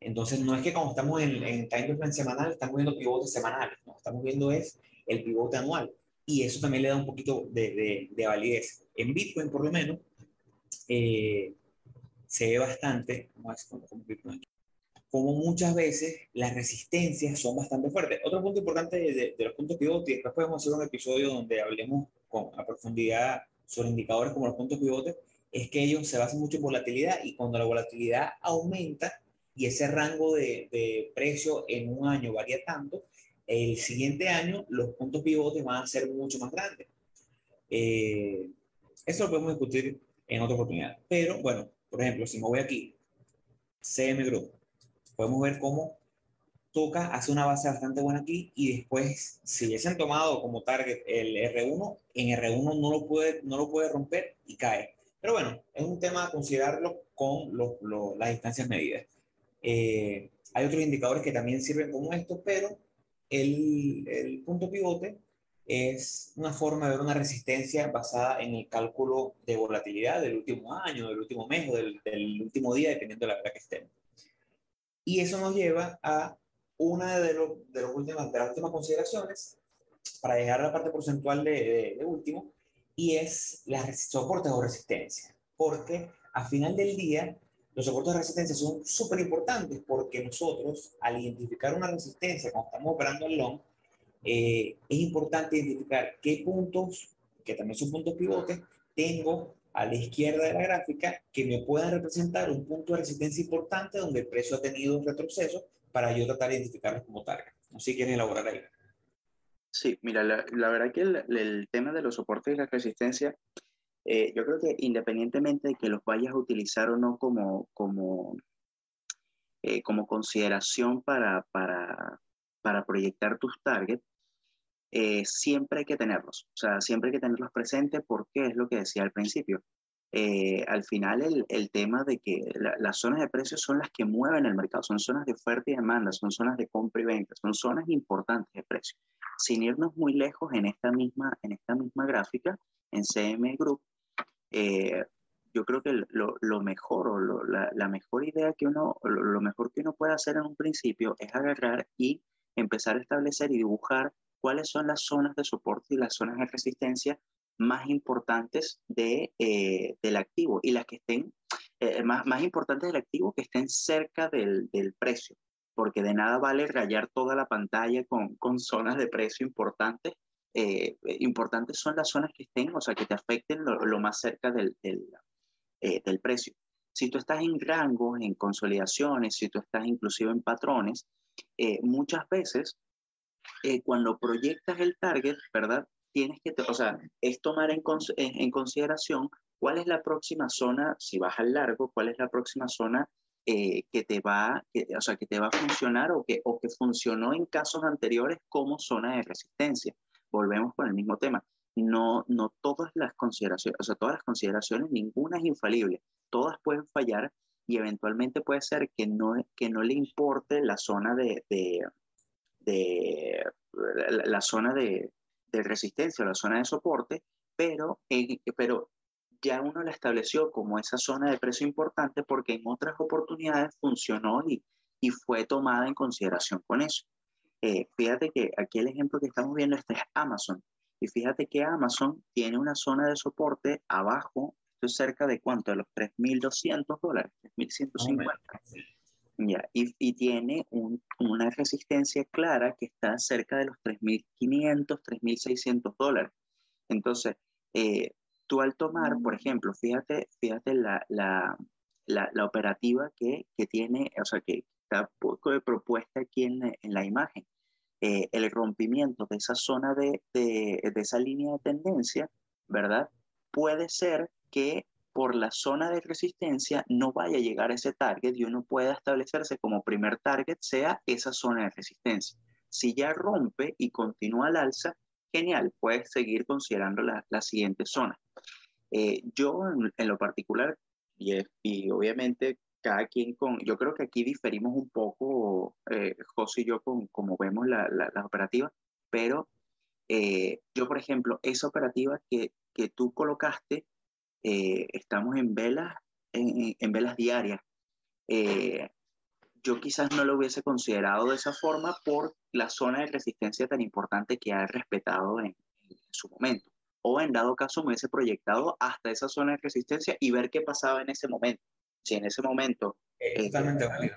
Entonces, no es que cuando estamos en, en time frame semanal, estamos viendo pivotes semanales, no, estamos viendo es el pivote anual. Y eso también le da un poquito de, de, de validez. En Bitcoin, por lo menos, eh, se ve bastante, como, como, como muchas veces las resistencias son bastante fuertes. Otro punto importante de, de los puntos pivotes, y después podemos hacer un episodio donde hablemos con, a profundidad sobre indicadores como los puntos pivotes, es que ellos se basan mucho en volatilidad y cuando la volatilidad aumenta, y ese rango de, de, precio en un año varía tanto, el siguiente año los puntos pivotes van a ser mucho más grandes. Eh, eso lo podemos discutir en otra oportunidad. Pero bueno, por ejemplo, si me voy aquí, CM Group, podemos ver cómo toca, hace una base bastante buena aquí y después, si hubiesen tomado como target el R1, en R1 no lo puede, no lo puede romper y cae. Pero bueno, es un tema a considerarlo con las distancias medidas. Eh, hay otros indicadores que también sirven como esto, pero el, el, punto pivote es una forma de ver una resistencia basada en el cálculo de volatilidad del último año, del último mes o del, del último día, dependiendo de la hora que estemos. Y eso nos lleva a una de, lo, de, los últimas, de las últimas consideraciones, para a la parte porcentual de, de, de último, y es las soportes o resistencia. Porque a final del día, los soportes de resistencia son súper importantes porque nosotros, al identificar una resistencia cuando estamos operando el long, eh, es importante identificar qué puntos, que también son puntos pivotes, tengo a la izquierda de la gráfica que me puedan representar un punto de resistencia importante donde el precio ha tenido un retroceso para yo tratar de identificarlos como target. No sé si quieren elaborar ahí. Sí, mira, la, la verdad que el, el, tema de los soportes y la resistencia eh, yo creo que independientemente de que los vayas a utilizar o no como, como, eh, como consideración para, para, para proyectar tus targets, eh, siempre hay que tenerlos, o sea, siempre hay que tenerlos presentes porque es lo que decía al principio. Eh, al final el, el, tema de que las zonas de precios son las que mueven el mercado, son zonas de oferta y demanda, son zonas de compra y venta, son zonas importantes de precio. Sin irnos muy lejos en esta misma, en esta misma gráfica, en CM Group, eh, yo creo que lo, lo mejor o la, la, mejor idea que uno, lo, mejor que uno puede hacer en un principio es agarrar y empezar a establecer y dibujar cuáles son las zonas de soporte y las zonas de resistencia más importantes de, eh, del activo y las que estén, eh, más, más importantes del activo que estén cerca del, del, precio, porque de nada vale rayar toda la pantalla con, con zonas de precio importantes. Eh, importantes son las zonas que estén, o sea, que te afecten lo, más cerca del, del, del precio. Si tú estás en rangos, en consolidaciones, si tú estás inclusive en patrones, muchas veces eh, cuando proyectas el target, ¿verdad? Tienes que, o sea, es tomar en, en, consideración cuál es la próxima zona, si vas al largo, cuál es la próxima zona eh, que te va, que, o sea, que te va a funcionar o que, o que funcionó en casos anteriores como zona de resistencia. Volvemos con el mismo tema. No, no todas las consideraciones, o sea, todas las consideraciones, ninguna es infalible. Todas pueden fallar y eventualmente puede ser que no, que no le importe la zona de, de, de la, zona de, de, resistencia o la zona de soporte, pero, pero ya uno la estableció como esa zona de precio importante porque en otras oportunidades funcionó y, y fue tomada en consideración con eso. Eh, fíjate que aquí el ejemplo que estamos viendo este es Amazon. Y fíjate que Amazon tiene una zona de soporte abajo, esto es cerca de cuánto, de los 3.200 dólares, 3.150. Ya, y, y, tiene un, una resistencia clara que está cerca de los 3.500, 3.600 dólares. Entonces, eh, tú al tomar, por ejemplo, fíjate, fíjate la, la, la, la operativa que, que, tiene, o sea, que está poco de propuesta aquí en, en la imagen. Eh, el rompimiento de esa zona de, de, esa línea de tendencia, ¿verdad? Puede ser que por la zona de resistencia no vaya a llegar a ese target y uno pueda establecerse como primer target sea esa zona de resistencia. Si ya rompe y continúa al alza, genial, puedes seguir considerando la, la siguiente zona. Eh, yo en, lo particular, y, obviamente cada quien con, yo creo que aquí diferimos un poco, eh, José y yo, con como vemos la, la, las operativas, pero eh, yo, por ejemplo, esa operativa que, que tú colocaste, eh, estamos en velas, en, en velas diarias. Eh, yo quizás no lo hubiese considerado de esa forma por la zona de resistencia tan importante que ha respetado en, en, su momento. O en dado caso me hubiese proyectado hasta esa zona de resistencia y ver qué pasaba en ese momento. Si en ese momento... Es totalmente válido.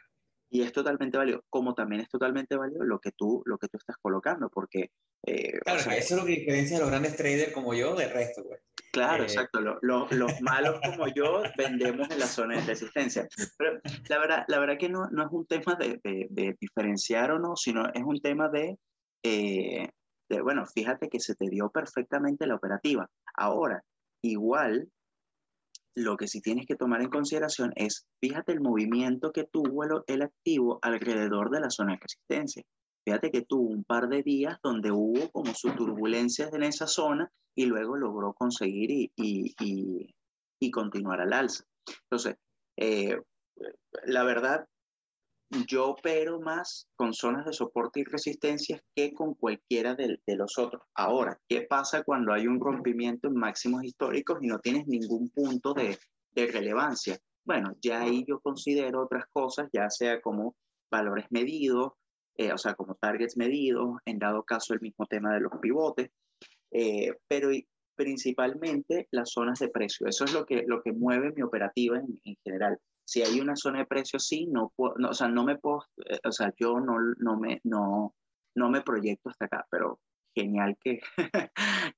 Y es totalmente válido, como también es totalmente válido lo que tú, lo que tú estás colocando, porque... Eh, claro, o sea, eso es lo que diferencia a los grandes traders como yo del resto, güey. Claro, eh, exacto. Lo, lo, los malos como yo vendemos en la zona de resistencia. Pero la verdad, la verdad que no, no es un tema de, de, de diferenciar o no, sino es un tema de, eh, de, bueno, fíjate que se te dio perfectamente la operativa. Ahora, igual, lo que sí tienes que tomar en consideración es, fíjate el movimiento que tuvo el, el activo alrededor de la zona de resistencia. Fíjate que tuvo un par de días donde hubo como sus turbulencias en esa zona y luego logró conseguir y, y, y, y continuar al alza. Entonces, eh, la verdad, yo opero más con zonas de soporte y resistencia que con cualquiera de, los otros. Ahora, ¿qué pasa cuando hay un rompimiento en máximos históricos y no tienes ningún punto de, relevancia? Bueno, ya ahí yo considero otras cosas, ya sea como valores medidos, eh, o sea, como targets medidos, en dado caso el mismo tema de los pivotes, eh, pero principalmente las zonas de precio. Eso es lo que, lo que mueve mi operativa en general. Si hay una zona de precio, sí, no, puedo, no, o sea, no me puedo, eh, o sea, yo no, no, me, no, no me proyecto hasta acá, pero genial que,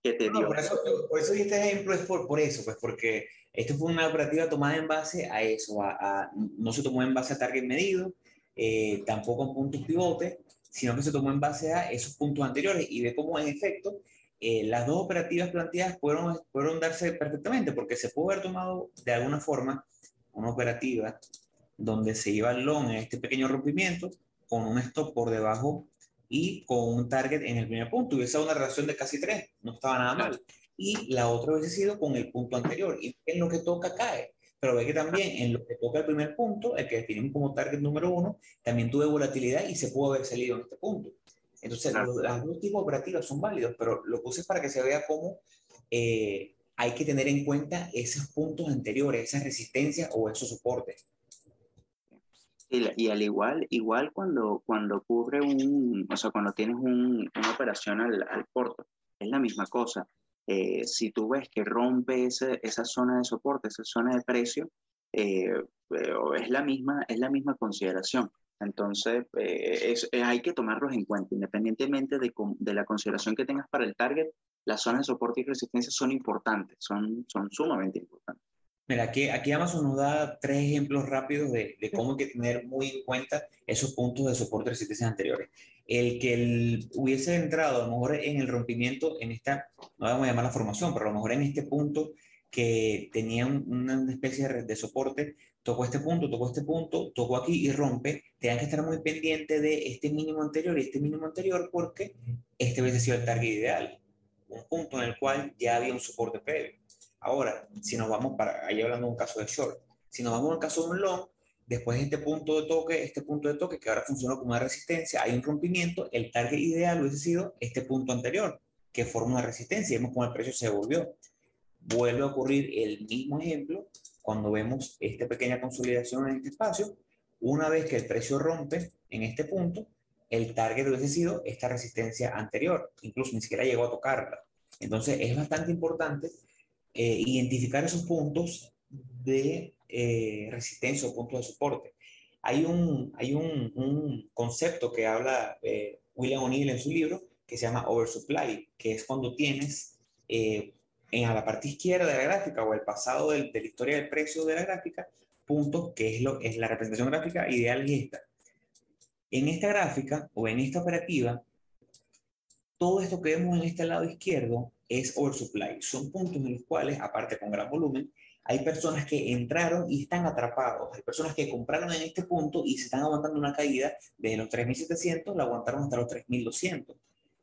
que te no, dio. Por eso, por eso este ejemplo es por, por eso, pues porque esto fue una operativa tomada en base a eso, a, a, no se tomó en base a target medido, eh, tampoco en puntos pivote, sino que se tomó en base a esos puntos anteriores y ve cómo en efecto eh, las dos operativas planteadas fueron, fueron darse perfectamente, porque se pudo haber tomado de alguna forma una operativa donde se iba el long en este pequeño rompimiento con un stop por debajo y con un target en el primer punto. Hubiese una relación de casi 3, no estaba nada mal. Y la otra hubiese sido con el punto anterior. Y en lo que toca cae. Pero ve que también en lo que toca el primer punto, el que definimos como target número uno, también tuve volatilidad y se pudo haber salido en este punto. Entonces, los, dos tipos operativos son válidos, pero lo puse para que se vea cómo eh, hay que tener en cuenta esos puntos anteriores, esas resistencias o esos soportes. Y, al igual, igual cuando, cuando ocurre un, o sea, cuando tienes un, una operación al, al, corto, es la misma cosa. Eh, si tú ves que rompe ese, esa zona de soporte, esa zona de precio, eh, eh, es, la misma, es la misma consideración. Entonces, es, hay que tomarlos en cuenta, independientemente de, de, la consideración que tengas para el target, las zonas de soporte y resistencia son importantes, son, son sumamente importantes. Mira, aquí, aquí Amazon nos da tres ejemplos rápidos de, de, cómo hay que tener muy en cuenta esos puntos de soporte y resistencia anteriores. El que hubiese entrado a lo mejor en el rompimiento, en esta, no vamos a llamar la formación, pero a lo mejor en este punto que tenía una especie de, de soporte, tocó este punto, tocó este punto, tocó aquí y rompe, tengan que estar muy pendientes de este mínimo anterior y este mínimo anterior porque este hubiese sido el target ideal, un punto en el cual ya había un soporte previo. Ahora, si nos vamos para, ahí hablando de un caso de short, si nos vamos al caso de un long, después de este punto de toque, este punto de toque que ahora funciona como una resistencia, hay un rompimiento, el target ideal hubiese sido este punto anterior, que forma una resistencia, vemos cómo el precio se devolvió. Vuelve a ocurrir el mismo ejemplo cuando vemos esta pequeña consolidación en este espacio. Una vez que el precio rompe en este punto, el target hubiese sido esta resistencia anterior, incluso ni siquiera llegó a tocarla. Entonces es bastante importante eh, identificar esos puntos de eh, resistencia o puntos de soporte. Hay un, hay un, un concepto que habla eh, William O'Neill en su libro que se llama oversupply, que es cuando tienes en a la parte izquierda de la gráfica o el pasado de la historia del precio de la gráfica, puntos que es, lo, es la representación gráfica ideal y esta. En esta gráfica o en esta operativa, todo esto que vemos en este lado izquierdo es oversupply. Son puntos en los cuales, aparte con gran volumen, hay personas que entraron y están atrapados. Hay personas que compraron en este punto y se están aguantando una caída desde los 3.700, la aguantaron hasta los 3.200.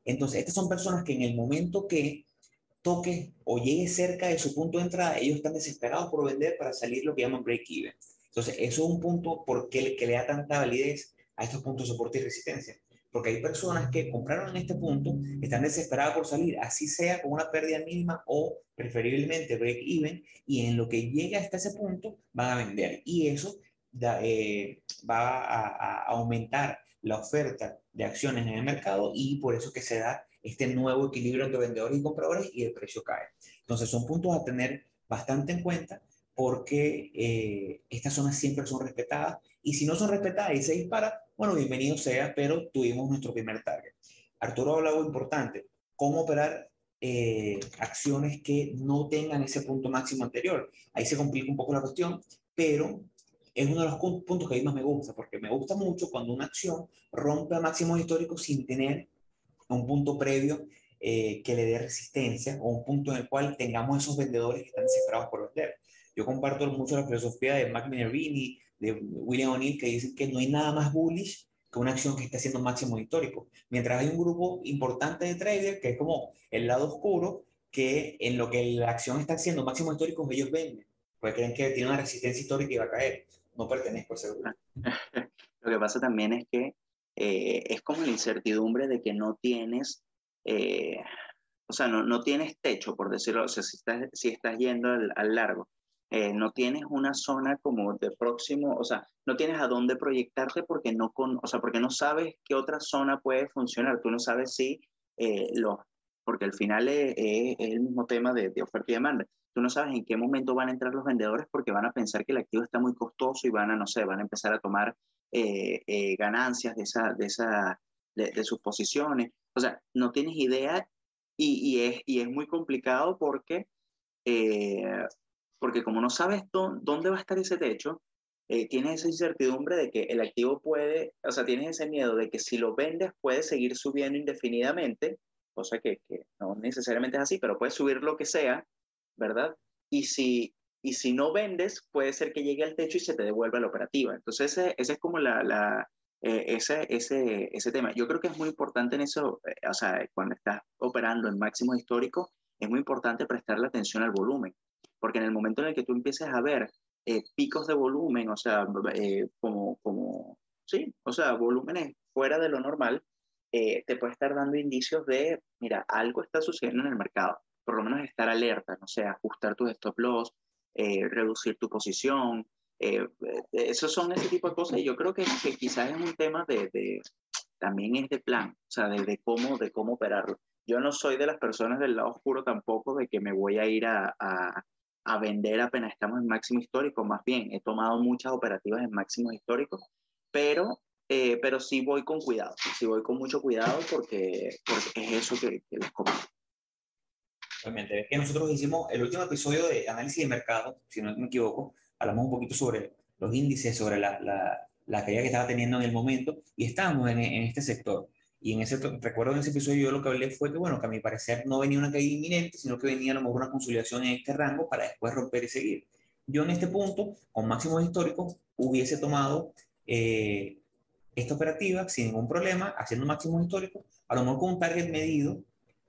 Entonces, estas son personas que en el momento que toque o llegue cerca de su punto de entrada, ellos están desesperados por vender para salir lo que llaman break-even. Entonces, eso es un punto por qué que le da tanta validez a estos puntos de soporte y resistencia porque hay personas que compraron en este punto, están desesperadas por salir, así sea con una pérdida mínima o preferiblemente break even, y en lo que llega hasta ese punto van a vender. Y eso eh, va a, aumentar la oferta de acciones en el mercado y por eso que se da este nuevo equilibrio entre vendedores y compradores y el precio cae. Entonces son puntos a tener bastante en cuenta porque eh, estas zonas siempre son respetadas y si no son respetadas y se dispara, bueno, bienvenido sea, pero tuvimos nuestro primer target. Arturo habla algo importante, cómo operar eh, acciones que no tengan ese punto máximo anterior. Ahí se complica un poco la cuestión, pero es uno de los puntos que a mí más me gusta, porque me gusta mucho cuando una acción rompe a máximos históricos sin tener un punto previo eh, que le dé resistencia o un punto en el cual tengamos esos vendedores que están desesperados por vender. Yo comparto mucho la filosofía de Mac Minervini, de William O'Neill, que dicen que no hay nada más bullish que una acción que está haciendo máximo histórico. Mientras hay un grupo importante de traders, que es como el lado oscuro, que en lo que la acción está haciendo máximo histórico, ellos venden, porque creen que tiene una resistencia histórica y va a caer. No pertenezco a ese grupo. lo que pasa también es que eh, es como la incertidumbre de que no tienes, eh, o sea, no, no, tienes techo, por decirlo, o sea, si estás, si estás yendo al, largo eh, no tienes una zona como de próximo, o sea, no tienes a dónde proyectarte porque no, con, o sea, porque no sabes qué otra zona puede funcionar. Tú no sabes si eh, los, porque al final es, el mismo tema de, oferta y demanda. Tú no sabes en qué momento van a entrar los vendedores porque van a pensar que el activo está muy costoso y van a, no sé, van a empezar a tomar eh, ganancias de, esa, de, esa, de, sus posiciones. O sea, no tienes idea y, y, es, y es muy complicado porque porque como no sabes dónde va a estar ese techo, eh, tienes esa incertidumbre de que el activo puede, o sea, tienes ese miedo de que si lo vendes puede seguir subiendo indefinidamente, cosa que, que no necesariamente es así, pero puede subir lo que sea, ¿verdad? Y si, y si no vendes, puede ser que llegue al techo y se te devuelva la operativa. Entonces, ese, ese es como la, la eh, ese, ese, ese tema. Yo creo que es muy importante en eso, eh, o sea, cuando estás operando en máximos históricos, es muy importante prestarle atención al volumen, porque en el momento en el que tú empieces a ver eh, picos de volumen, o sea, como, como, sí, o sea, volúmenes fuera de lo normal, te puede estar dando indicios de, mira, algo está sucediendo en el mercado, por lo menos estar alerta, no sé, ajustar tus stop loss, reducir tu posición, eh, eh, esos son ese tipo de cosas y yo creo que, que quizás es un tema de, de, también es de plan, o sea, de, cómo, de cómo operarlo. Yo no soy de las personas del lado oscuro tampoco de que me voy a ir a, a, a vender apenas estamos en máximo histórico, más bien he tomado muchas operativas en máximos históricos, pero, eh, pero sí voy con cuidado, sí voy con mucho cuidado porque, porque es eso que, que les comento. Realmente, es que nosotros hicimos el último episodio de análisis de mercado, si no me equivoco, hablamos un poquito sobre los índices, sobre la, la, la caída que estaba teniendo en el momento y estábamos en, en, este sector. Y en ese, recuerdo en ese episodio yo lo que hablé fue que, bueno, que a mi parecer no venía una caída inminente, sino que venía a lo mejor una consolidación en este rango para después romper y seguir. Yo en este punto, con máximos históricos, hubiese tomado eh, esta operativa sin ningún problema, haciendo máximos históricos, a lo mejor con un target medido,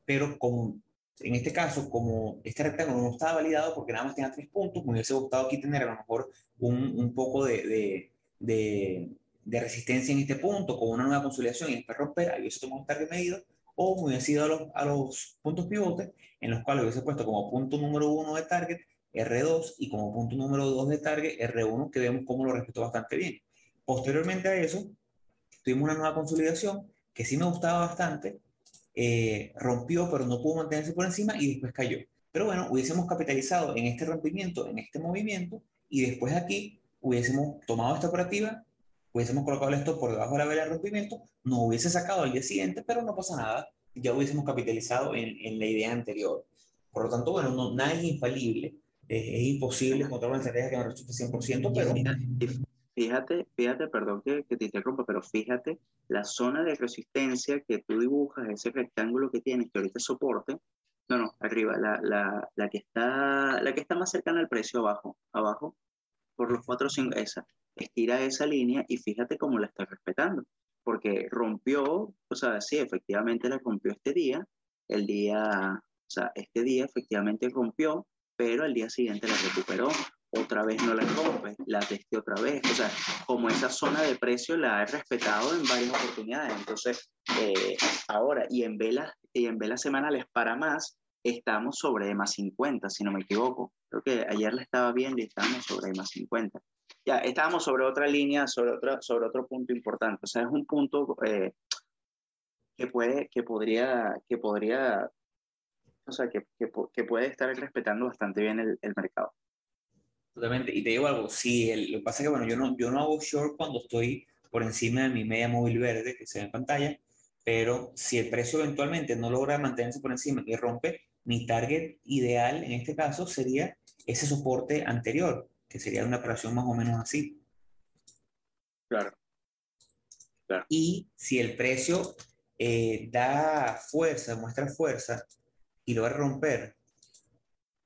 pero con en este caso, como este rectángulo no estaba validado porque nada más tenía tres puntos, me hubiese gustado aquí tener a lo mejor un, un poco de, de, de, de, resistencia en este punto, con una nueva consolidación y después romper, ahí hubiese tomado un target medido, o me hubiese ido a los, a los puntos pivotes, en los cuales hubiese puesto como punto número uno de target R2 y como punto número 2 de target R1, que vemos cómo lo respetó bastante bien. Posteriormente a eso, tuvimos una nueva consolidación que sí me gustaba bastante, eh, rompió, pero no pudo mantenerse por encima y después cayó. Pero bueno, hubiésemos capitalizado en este rompimiento, en este movimiento, y después aquí hubiésemos tomado esta operativa, hubiésemos colocado el stop por debajo de la vela de rompimiento, no hubiese sacado al día siguiente, pero no pasa nada, ya hubiésemos capitalizado en, en la idea anterior. Por lo tanto, bueno, no, nada es infalible, es, es imposible encontrar una estrategia que me resulte 100%, pero... Fíjate, fíjate, perdón que, te interrumpa, pero fíjate la zona de resistencia que tú dibujas, ese rectángulo que tienes, que ahorita es soporte, no, no, arriba, la, la, la, que está, la que está más cercana al precio abajo, abajo, por los cuatro cinco, esa, estira esa línea y fíjate cómo la está respetando, porque rompió, o sea, sí, efectivamente la rompió este día, el día, o sea, este día efectivamente rompió, pero al día siguiente la recuperó, otra vez no la rompe, la testé otra vez. O sea, como esa zona de precio la he respetado en varias oportunidades. Entonces, eh, ahora, y en velas, y en velas semanales para más, estamos sobre más 50, si no me equivoco. Creo que ayer la estaba viendo y estábamos sobre más 50. Ya, estábamos sobre otra línea, sobre, otra, sobre otro punto importante. O sea, es un punto eh, que, puede, que, podría, que podría, o sea, que, que, que puede estar respetando bastante bien el, el mercado. Totalmente. Y te digo algo, sí, el, lo que pasa es que, bueno, yo no, yo no hago short cuando estoy por encima de mi media móvil verde que se ve en pantalla, pero si el precio eventualmente no logra mantenerse por encima y rompe, mi target ideal en este caso sería ese soporte anterior, que sería una operación más o menos así. Claro. claro. Y si el precio eh, da fuerza, muestra fuerza y logra romper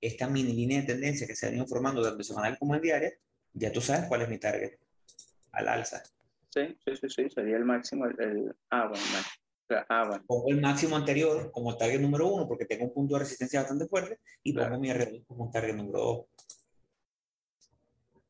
esta mini línea de tendencia que se ha venido formando tanto semanal como en diaria, ya tú sabes cuál es mi target al alza. Sí, sí, sí, sí, sería el máximo, el, el ah, bueno, ah, bueno. Pongo el máximo anterior como target número uno porque tengo un punto de resistencia bastante fuerte y claro. pongo mi R como target número dos.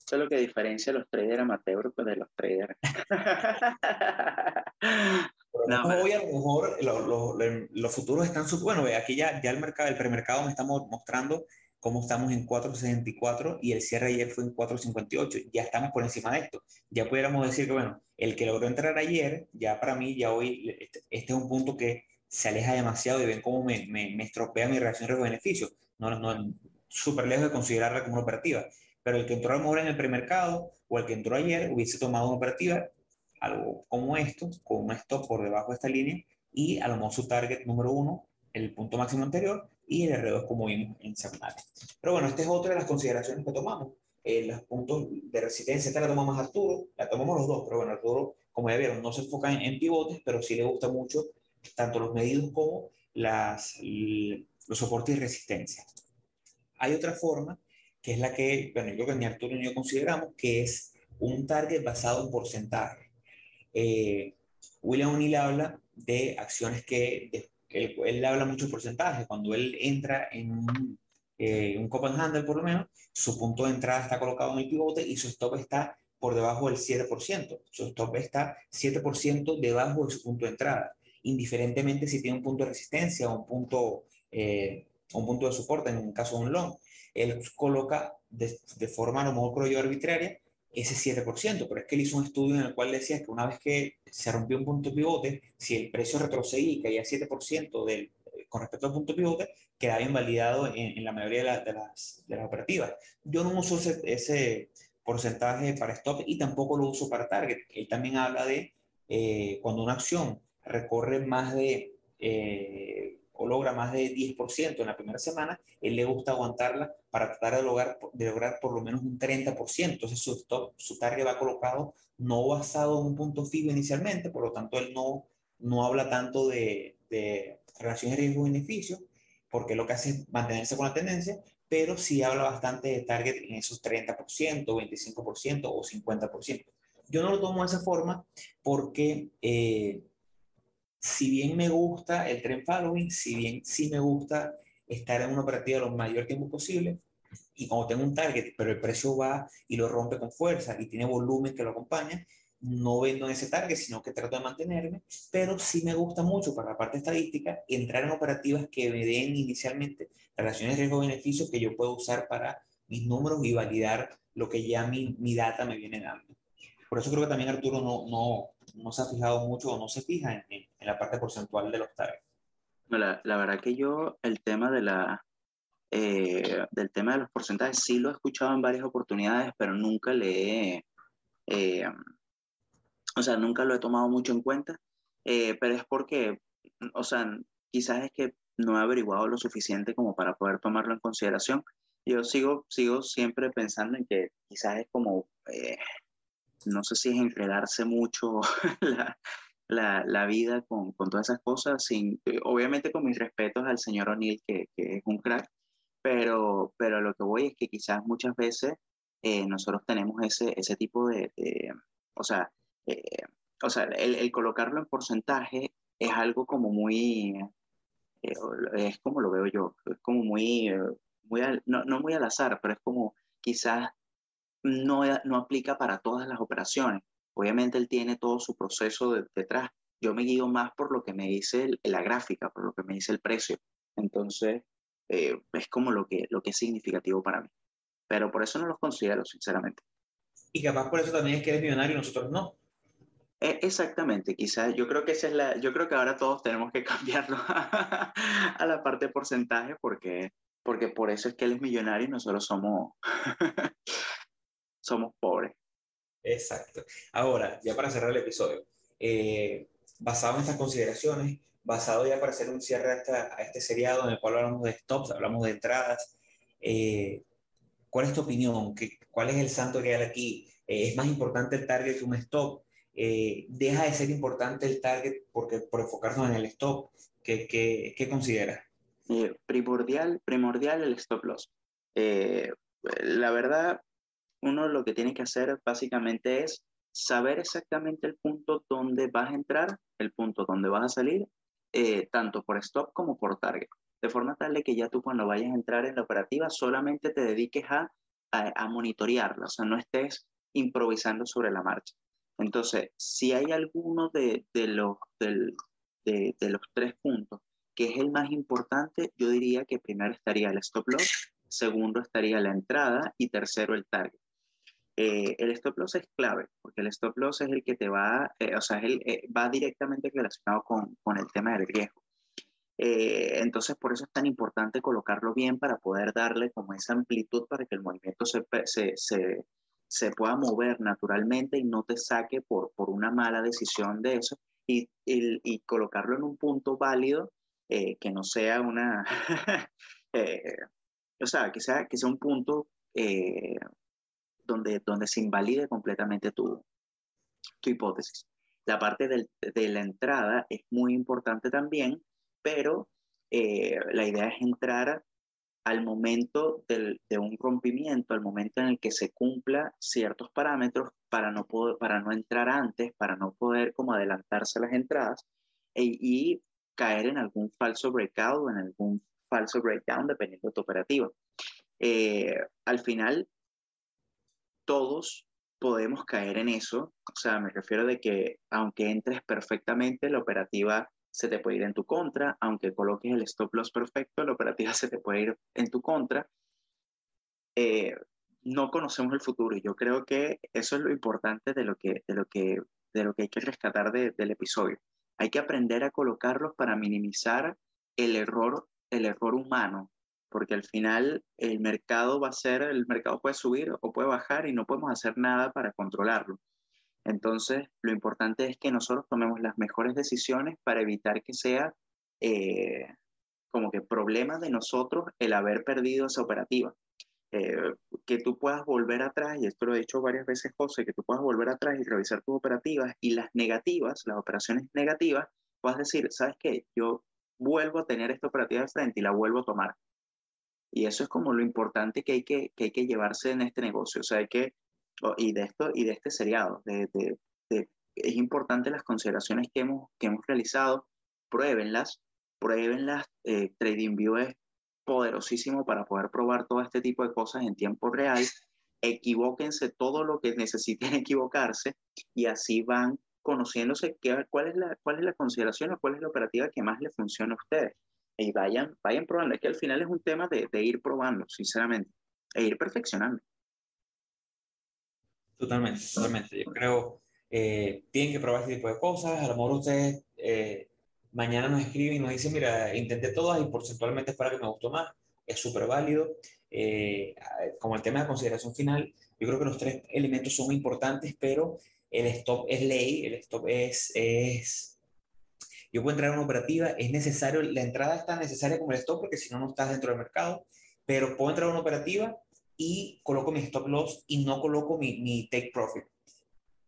Eso es lo que diferencia a los traders amateurs pues, de los traders. no, hoy a lo mejor lo, lo, los futuros están, bueno, ve, aquí ya, ya el mercado, el premercado me está mostrando cómo estamos en 4.64 y el cierre ayer fue en 4.58. Ya estamos por encima de esto. Ya pudiéramos decir que, bueno, el que logró entrar ayer, ya para mí, ya hoy, este, este es un punto que se aleja demasiado y ven cómo me, me, me estropea mi reacción riesgo-beneficio. No, no, súper lejos de considerarla como una operativa. Pero el que entró a lo mejor en el premercado o el que entró ayer hubiese tomado una operativa algo como esto, con un stop por debajo de esta línea y a lo mejor su target número uno, el punto máximo anterior y el R2 como vimos en semanales. Pero bueno, esta es otra de las consideraciones que tomamos. Eh, los puntos de resistencia, esta la tomamos Arturo, la tomamos los dos, pero bueno, Arturo, como ya vieron, no se enfoca en, en pivotes, pero sí le gusta mucho tanto los medidos como las, los soportes y resistencia. Hay otra forma que es la que, bueno, yo que ni Arturo ni yo consideramos, que es un target basado en porcentaje. Eh, William O'Neill habla de acciones que, él, él, habla mucho de porcentaje. Cuando él entra en un, eh, un Copenhagen, por lo menos, su punto de entrada está colocado en el pivote y su stop está por debajo del 7%. Su stop está 7% debajo de su punto de entrada, indiferentemente si tiene un punto de resistencia o un punto, eh, un punto de soporte en el caso de un long. Él coloca de, de forma, a lo mejor yo, arbitraria, ese 7%, pero es que él hizo un estudio en el cual decía que una vez que se rompió un punto pivote, si el precio retrocedía y caía 7% del, con respecto al punto pivote, quedaba invalidado en, en la mayoría de, las, operativas. Yo no uso ese, ese, porcentaje para stop y tampoco lo uso para target. Él también habla de eh, cuando una acción recorre más de eh, logra más de 10% en la primera semana, él le gusta aguantarla para tratar de lograr, de lograr por lo menos un 30%. Entonces su, stop, su target va colocado no basado en un punto fijo inicialmente, por lo tanto él no, no habla tanto de, de relaciones riesgo-beneficio, porque lo que hace es mantenerse con la tendencia, pero sí habla bastante de target en esos 30%, 25% o 50%. Yo no lo tomo de esa forma porque eh, si bien me gusta el trend following, si bien sí me gusta estar en una operativa lo mayor tiempo posible, y como tengo un target, pero el precio va y lo rompe con fuerza y tiene volumen que lo acompaña, no vendo en ese target, sino que trato de mantenerme, pero sí me gusta mucho para la parte estadística entrar en operativas que me den inicialmente relaciones riesgo-beneficio que yo puedo usar para mis números y validar lo que ya mi, mi data me viene dando. Por eso creo que también Arturo no, no, no se ha fijado mucho o no se fija en, en, la parte porcentual de los targets. La, la, verdad que yo el tema de la eh, del tema de los porcentajes sí lo he escuchado en varias oportunidades, pero nunca le he, eh, o sea, nunca lo he tomado mucho en cuenta, eh, pero es porque, o sea, quizás es que no he averiguado lo suficiente como para poder tomarlo en consideración. Yo sigo, sigo siempre pensando en que quizás es como, eh, no sé si es enredarse mucho la, la, la, vida con, con, todas esas cosas, sin, obviamente con mis respetos al señor O'Neill, que, que, es un crack, pero, pero lo que voy es que quizás muchas veces eh, nosotros tenemos ese, ese tipo de, de o sea, eh, o sea, el, el, colocarlo en porcentaje es algo como muy, eh, es como lo veo yo, es como muy, eh, muy no, no, muy al azar, pero es como quizás no, no aplica para todas las operaciones. Obviamente él tiene todo su proceso de, detrás. Yo me guío más por lo que me dice el, la gráfica, por lo que me dice el precio. Entonces, eh, es como lo que, lo que es significativo para mí. Pero por eso no los considero, sinceramente. Y capaz por eso también es que eres millonario y nosotros no. Exactamente, quizás yo creo que esa es la, yo creo que ahora todos tenemos que cambiarlo a la parte de porcentaje porque, porque por eso es que él es millonario y nosotros somos, somos pobres. Exacto. Ahora, ya para cerrar el episodio, eh, basado en estas consideraciones, basado ya para hacer un cierre a, esta, a este seriado en el cual hablamos de stops, hablamos de entradas, eh, ¿cuál es tu opinión? ¿Qué, ¿Cuál es el santo real aquí? Eh, ¿Es más importante el target que un stop? eh, deja de ser importante el target porque, por enfocarnos en el stop. ¿Qué, qué, qué consideras? Primordial, primordial el stop loss. Eh, la verdad, uno lo que tiene que hacer básicamente es saber exactamente el punto donde vas a entrar, el punto donde vas a salir, eh, tanto por stop como por target. De forma tal que ya tú cuando vayas a entrar en la operativa solamente te dediques a, a, a monitorearla, o sea, no estés improvisando sobre la marcha. Entonces, si hay alguno de, de los, de, de, los tres puntos que es el más importante, yo diría que primero estaría el stop loss, segundo estaría la entrada y tercero el target. Eh, el stop loss es clave, porque el stop loss es el que te va, eh, o sea, el, eh, va directamente relacionado con, con, el tema del riesgo. Eh, entonces, por eso es tan importante colocarlo bien para poder darle como esa amplitud para que el movimiento se, se, se se pueda mover naturalmente y no te saque por, por una mala decisión de eso y, y, y colocarlo en un punto válido eh, que no sea una, eh, o sea, que sea, que sea un punto donde, donde se invalide completamente tu, tu hipótesis. La parte del, de la entrada es muy importante también, pero eh, la idea es entrar al momento de un rompimiento, al momento en el que se cumpla ciertos parámetros para no, poder, para no entrar antes, para no poder como adelantarse a las entradas e, y caer en algún falso breakout o en algún falso breakdown dependiendo de tu operativa. Eh, al final, todos podemos caer en eso, o sea, me refiero de que aunque entres perfectamente, la operativa se te puede ir en tu contra, aunque coloques el stop loss perfecto, la operativa se te puede ir en tu contra. Eh, no conocemos el futuro y yo creo que eso es lo importante de lo que, de lo que, de lo que hay que rescatar del episodio. Hay que aprender a colocarlos para minimizar el error, el error humano, porque al final el mercado va a ser, el mercado puede subir o puede bajar y no podemos hacer nada para controlarlo. Entonces, lo importante es que nosotros tomemos las mejores decisiones para evitar que sea eh, como que problema de nosotros el haber perdido esa operativa. Eh, que tú puedas volver atrás, y esto lo he dicho varias veces, José, que tú puedas volver atrás y revisar tus operativas y las negativas, las operaciones negativas, puedas decir, ¿sabes qué? Yo vuelvo a tener esta operativa de frente y la vuelvo a tomar. Y eso es como lo importante que hay que, que, hay que llevarse en este negocio. O sea, hay que y de esto y de este seriado. De, de, es importante las consideraciones que hemos, que hemos realizado, pruébenlas, pruébenlas. Eh, TradingView es poderosísimo para poder probar todo este tipo de cosas en tiempo real. Equivóquense todo lo que necesiten equivocarse y así van conociéndose qué, cuál, es la, cuál es la consideración o cuál es la operativa que más les funciona a ustedes. Y vayan, vayan probando. Es que al final es un tema de, ir probando, sinceramente, e ir perfeccionando. Totalmente, totalmente. Yo creo, eh, tienen que probar este tipo de cosas. A lo mejor ustedes eh, mañana nos escriben y nos dicen, mira, intenté todas y porcentualmente para que me gustó más. Es súper válido. Eh, como el tema de consideración final, yo creo que los tres elementos son importantes, pero el stop es ley, el stop es, es... Yo puedo entrar en una operativa, es necesario, la entrada es tan necesaria como el stop, porque si no, no estás dentro del mercado, pero puedo entrar en una operativa y coloco mi stop loss y no coloco mi, mi take profit.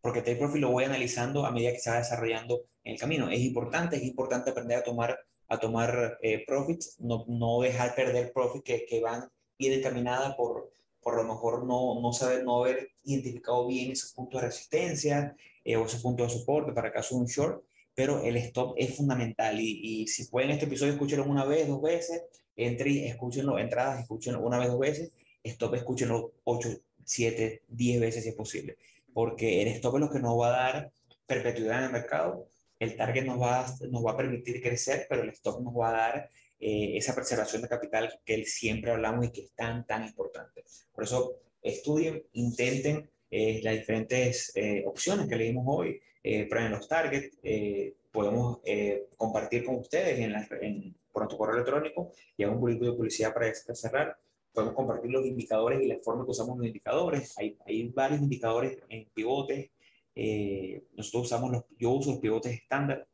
Porque take profit lo voy analizando a medida que se va desarrollando en el camino. Es importante, es importante aprender a tomar, a tomar eh, profits, no, no dejar perder profits que, que van bien encaminadas por, por lo mejor no, no saber, no haber identificado bien esos puntos de resistencia eh, o esos puntos de soporte para caso de un short, pero el stop es fundamental y, y si pueden este episodio escúchenlo una vez, dos veces, entre, escúchenlo, entradas, escúchenlo una vez, dos veces stop escúchenlo 8, 7, 10 veces si es posible, porque el stop es lo que nos va a dar perpetuidad en el mercado, el target nos va, nos va a permitir crecer, pero el stop nos va a dar eh, esa preservación de capital que siempre hablamos y que es tan, tan importante. Por eso, estudien, intenten eh, las diferentes eh, opciones que leímos hoy, prueben los targets, podemos compartir con ustedes en, la, en, por nuestro correo electrónico y hago un poquito de publicidad para cerrar podemos compartir los indicadores y la forma que usamos los indicadores. Hay, hay varios indicadores en pivotes. Eh, nosotros usamos los, yo uso los pivotes estándar,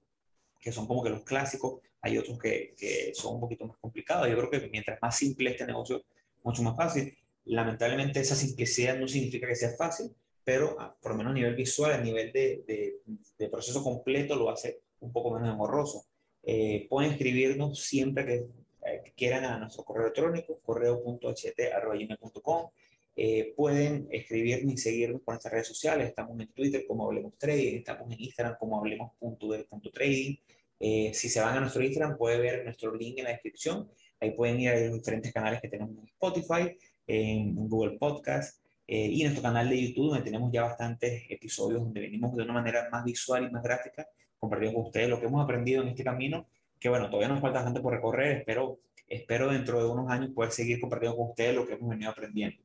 que son como que los clásicos. Hay otros que, que, son un poquito más complicados. Yo creo que mientras más simple este negocio, mucho más fácil. Lamentablemente esa simplicidad no significa que sea fácil, pero ah, por lo menos a nivel visual, a nivel de, de, proceso completo, lo hace un poco menos engorroso. Eh, pueden escribirnos siempre que eh, que quieran a nuestro correo electrónico, correo.ht.com. Eh, pueden escribirnos y seguirnos por nuestras redes sociales. Estamos en Twitter como Hablemos Trading, estamos en Instagram como hablemos.de.trading. Eh, si se van a nuestro Instagram, pueden ver nuestro link en la descripción. Ahí pueden ir a los diferentes canales que tenemos en Spotify, en Google Podcast eh, y nuestro canal de YouTube, donde tenemos ya bastantes episodios donde venimos de una manera más visual y más gráfica, compartiendo con ustedes lo que hemos aprendido en este camino que bueno, todavía nos falta bastante por recorrer, espero, espero dentro de unos años poder seguir compartiendo con ustedes lo que hemos venido aprendiendo.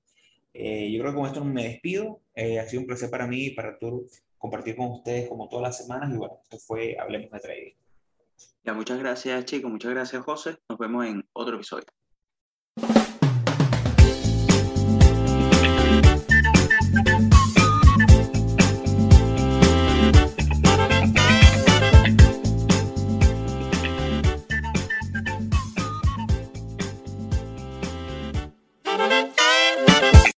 Eh, yo creo que con esto me despido, eh, ha sido un placer para mí y para Arturo compartir con ustedes como todas las semanas y bueno, esto fue Hablemos de Trading. Ya, muchas gracias chicos, muchas gracias José, nos vemos en otro episodio.